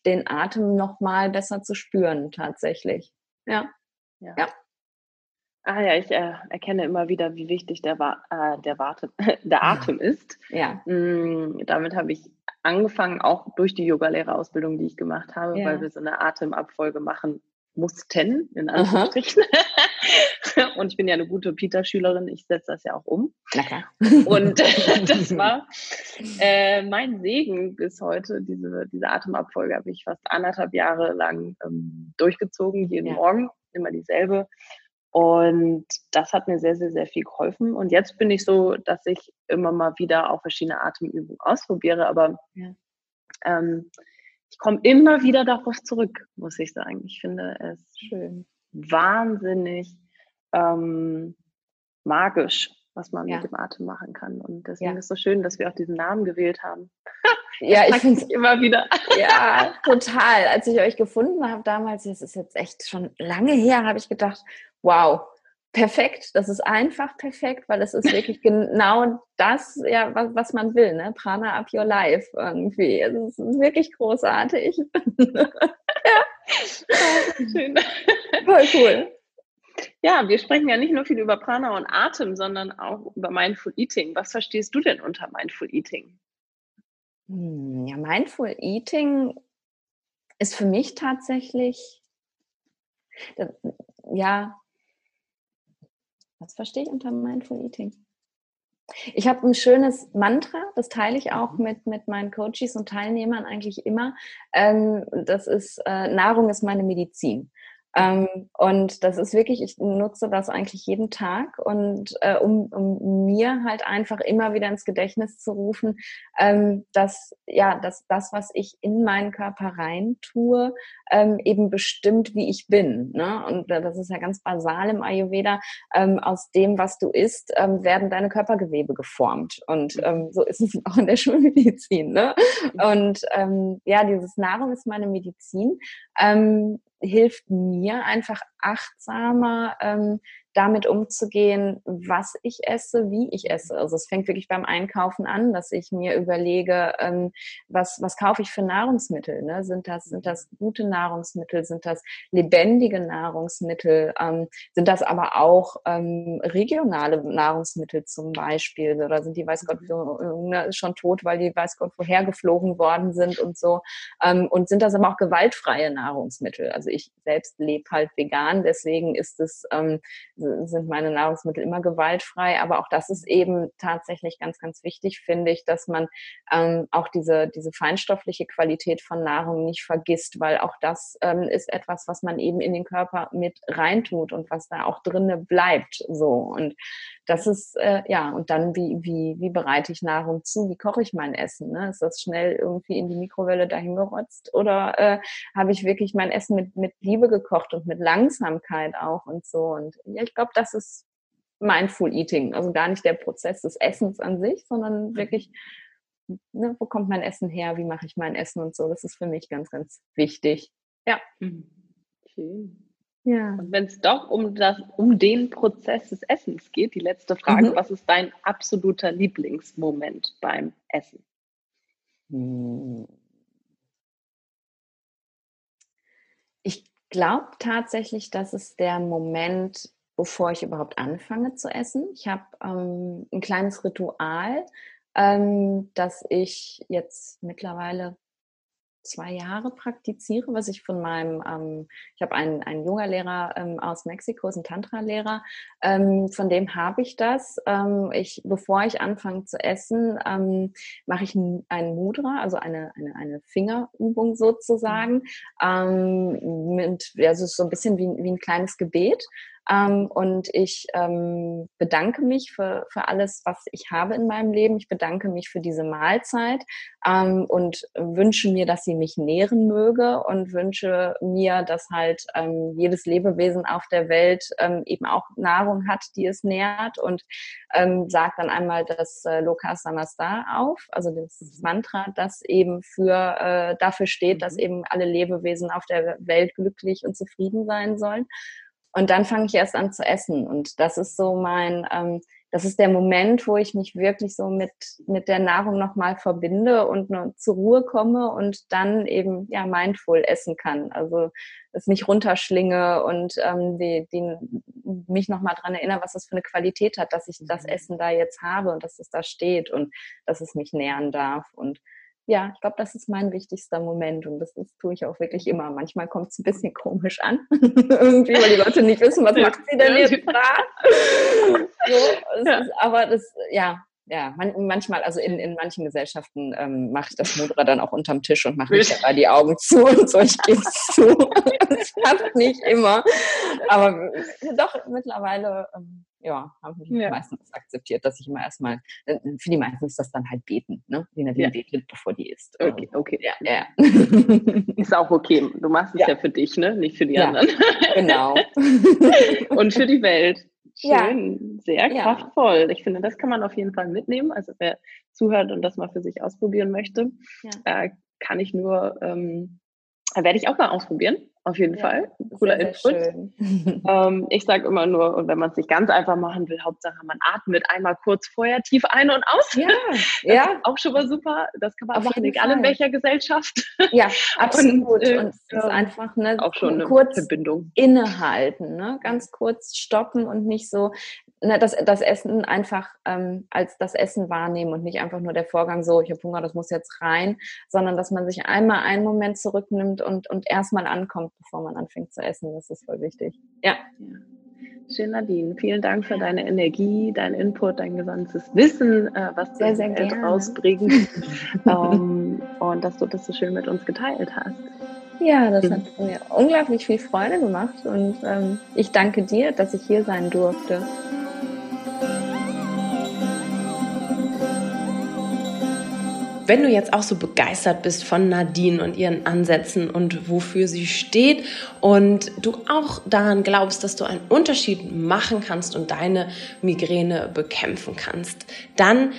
den Atem nochmal besser zu spüren tatsächlich. Ja. ja. ja. Ah ja, ich äh, erkenne immer wieder, wie wichtig der, äh, der, Warte, der Atem ist. Ja. Mm, damit habe ich angefangen, auch durch die Yogalehrerausbildung, die ich gemacht habe, ja. weil wir so eine Atemabfolge machen mussten, in Anführungsstrichen. Und ich bin ja eine gute Peter-Schülerin, ich setze das ja auch um. Na klar. Und das war äh, mein Segen bis heute. Diese, diese Atemabfolge habe ich fast anderthalb Jahre lang ähm, durchgezogen, jeden ja. Morgen, immer dieselbe. Und das hat mir sehr, sehr, sehr viel geholfen. Und jetzt bin ich so, dass ich immer mal wieder auch verschiedene Atemübungen ausprobiere, aber ja. ähm, ich komme immer wieder darauf zurück, muss ich sagen. Ich finde es schön, wahnsinnig ähm, magisch, was man ja. mit dem Atem machen kann. Und deswegen ja. ist es so schön, dass wir auch diesen Namen gewählt haben. ja, ich finde es immer wieder. ja, total. Als ich euch gefunden habe damals, das ist jetzt echt schon lange her, habe ich gedacht, wow, perfekt. Das ist einfach perfekt, weil es ist wirklich genau das, ja, was, was man will, ne? Prana up your life irgendwie. Es ist wirklich großartig. ja. Schön. Voll cool. Ja, wir sprechen ja nicht nur viel über Prana und Atem, sondern auch über Mindful Eating. Was verstehst du denn unter Mindful Eating? Hm, ja, Mindful Eating ist für mich tatsächlich, ja, was verstehe ich unter Mindful Eating? Ich habe ein schönes Mantra, das teile ich auch mhm. mit, mit meinen Coaches und Teilnehmern eigentlich immer. Ähm, das ist, äh, Nahrung ist meine Medizin. Ähm, und das ist wirklich, ich nutze das eigentlich jeden Tag und äh, um, um mir halt einfach immer wieder ins Gedächtnis zu rufen, ähm, dass ja, dass das, was ich in meinen Körper rein tue, ähm, eben bestimmt, wie ich bin. Ne? Und äh, das ist ja ganz basal im Ayurveda. Ähm, aus dem, was du isst, ähm, werden deine Körpergewebe geformt. Und ähm, so ist es auch in der Schulmedizin. Ne? Mhm. Und ähm, ja, dieses Nahrung ist meine Medizin. Ähm, hilft mir einfach achtsamer ähm, damit umzugehen, was ich esse, wie ich esse. Also es fängt wirklich beim Einkaufen an, dass ich mir überlege, ähm, was, was kaufe ich für Nahrungsmittel? Ne? Sind, das, sind das gute Nahrungsmittel? Sind das lebendige Nahrungsmittel? Ähm, sind das aber auch ähm, regionale Nahrungsmittel zum Beispiel? Oder sind die, weiß Gott, ne, schon tot, weil die, weiß Gott, woher geflogen worden sind und so? Ähm, und sind das aber auch gewaltfreie Nahrungsmittel? Also ich selbst lebe halt vegan, deswegen ist es ähm, sind meine Nahrungsmittel immer gewaltfrei. Aber auch das ist eben tatsächlich ganz, ganz wichtig, finde ich, dass man ähm, auch diese, diese feinstoffliche Qualität von Nahrung nicht vergisst, weil auch das ähm, ist etwas, was man eben in den Körper mit reintut und was da auch drinne bleibt. So. Und das ist, äh, ja, und dann, wie, wie, wie bereite ich Nahrung zu? Wie koche ich mein Essen? Ne? Ist das schnell irgendwie in die Mikrowelle dahingerotzt? Oder äh, habe ich wirklich mein Essen mit, mit Liebe gekocht und mit Langsamkeit auch und so? Und ja, ich glaube, das ist Mindful Eating. Also gar nicht der Prozess des Essens an sich, sondern wirklich, ne, wo kommt mein Essen her? Wie mache ich mein Essen und so? Das ist für mich ganz, ganz wichtig. Ja. Mhm. Schön. Ja. Und wenn es doch um, das, um den Prozess des Essens geht, die letzte Frage, mhm. was ist dein absoluter Lieblingsmoment beim Essen? Ich glaube tatsächlich, dass es der Moment, bevor ich überhaupt anfange zu essen. Ich habe ähm, ein kleines Ritual, ähm, das ich jetzt mittlerweile zwei Jahre praktiziere, was ich von meinem, ähm, ich habe einen, einen Yoga-Lehrer ähm, aus Mexiko, ist ein Tantra-Lehrer, ähm, von dem habe ich das. Ähm, ich, bevor ich anfange zu essen, ähm, mache ich einen Mudra, also eine, eine, eine Fingerübung sozusagen. Ähm, mit, ist so ein bisschen wie, wie ein kleines Gebet. Ähm, und ich ähm, bedanke mich für, für alles, was ich habe in meinem Leben. Ich bedanke mich für diese Mahlzeit ähm, und wünsche mir, dass sie mich nähren möge und wünsche mir, dass halt ähm, jedes Lebewesen auf der Welt ähm, eben auch Nahrung hat, die es nährt und ähm, sagt dann einmal das äh, Loka Samasta auf, also das mhm. Mantra, das eben für äh, dafür steht, dass mhm. eben alle Lebewesen auf der Welt glücklich und zufrieden sein sollen. Und dann fange ich erst an zu essen. Und das ist so mein, ähm, das ist der Moment, wo ich mich wirklich so mit, mit der Nahrung nochmal verbinde und nur zur Ruhe komme und dann eben ja mindful essen kann. Also es nicht runterschlinge und ähm, die, die, mich nochmal dran erinnere, was das für eine Qualität hat, dass ich das mhm. Essen da jetzt habe und dass es da steht und dass es mich nähern darf. Und ja, ich glaube, das ist mein wichtigster Moment und das, das tue ich auch wirklich immer. Manchmal kommt es ein bisschen komisch an, irgendwie, weil die Leute nicht wissen, was macht sie denn jetzt so, ja. ist, aber das, ja, ja, man, manchmal, also in, in manchen Gesellschaften ähm, mache ich das Mudra dann auch unterm Tisch und mache nicht dabei die Augen zu und so, ich gebe es zu. das klappt nicht immer. Aber doch, mittlerweile ähm, ja, haben die ja. meistens akzeptiert, dass ich immer erstmal, äh, für die meisten ist das dann halt beten, ne? Die Nadine ja. betet, bevor die isst. Okay, okay. Ja, ja. Ist auch okay. Du machst es ja. ja für dich, ne? Nicht für die anderen. Genau. Und für die Welt. Schön, sehr kraftvoll. Ich finde, das kann man auf jeden Fall mitnehmen. Also wer zuhört und das mal für sich ausprobieren möchte, äh, kann ich nur, ähm, werde ich auch mal ausprobieren. Auf jeden ja, Fall. Cooler sehr, sehr Input. ähm, ich sage immer nur, und wenn man es nicht ganz einfach machen will, Hauptsache man atmet einmal kurz vorher tief ein und aus. Ja, ja. auch schon mal super. Das kann man Auf machen, egal Fall. in welcher Gesellschaft. Ja, absolut. und, äh, und es ist einfach ne, auch schon eine kurz Verbindung. Innehalten, ne? ganz kurz stoppen und nicht so ne, das, das Essen einfach ähm, als das Essen wahrnehmen und nicht einfach nur der Vorgang so, ich habe Hunger, das muss jetzt rein, sondern dass man sich einmal einen Moment zurücknimmt und, und erstmal ankommt, bevor man anfängt zu essen. Das ist voll wichtig. Ja. ja. Schön, Nadine. Vielen Dank für deine Energie, dein Input, dein gesamtes Wissen, äh, was du sehr, sehr rausbringst. ähm, und dass du das so schön mit uns geteilt hast. Ja, das hat mir unglaublich viel Freude gemacht und ähm, ich danke dir, dass ich hier sein durfte. Wenn du jetzt auch so begeistert bist von Nadine und ihren Ansätzen und wofür sie steht und du auch daran glaubst, dass du einen Unterschied machen kannst und deine Migräne bekämpfen kannst, dann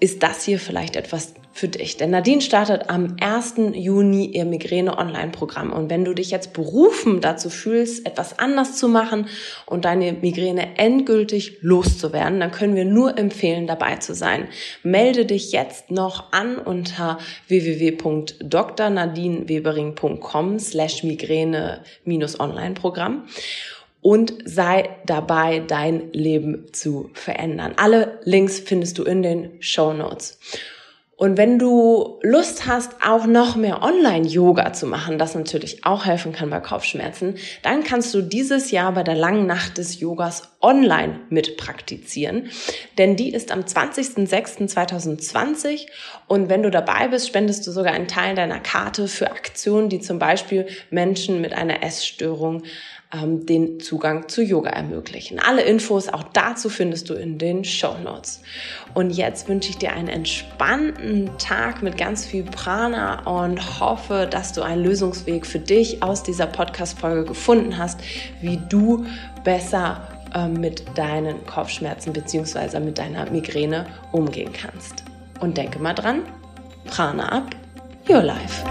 ist das hier vielleicht etwas für dich. Denn Nadine startet am 1. Juni ihr Migräne-Online-Programm. Und wenn du dich jetzt berufen dazu fühlst, etwas anders zu machen und deine Migräne endgültig loszuwerden, dann können wir nur empfehlen, dabei zu sein. Melde dich jetzt noch an unter www.drnadinewebering.com slash Migräne-Online-Programm und sei dabei, dein Leben zu verändern. Alle Links findest du in den Show Notes. Und wenn du Lust hast, auch noch mehr Online-Yoga zu machen, das natürlich auch helfen kann bei Kopfschmerzen, dann kannst du dieses Jahr bei der langen Nacht des Yogas online mit praktizieren. Denn die ist am 20.06.2020 und wenn du dabei bist, spendest du sogar einen Teil deiner Karte für Aktionen, die zum Beispiel Menschen mit einer Essstörung ähm, den Zugang zu Yoga ermöglichen. Alle Infos auch dazu findest du in den Show Notes. Und jetzt wünsche ich dir einen entspannten Tag mit ganz viel Prana und hoffe, dass du einen Lösungsweg für dich aus dieser Podcast-Folge gefunden hast, wie du besser äh, mit deinen Kopfschmerzen bzw. mit deiner Migräne umgehen kannst. Und denke mal dran, Prana ab, your life.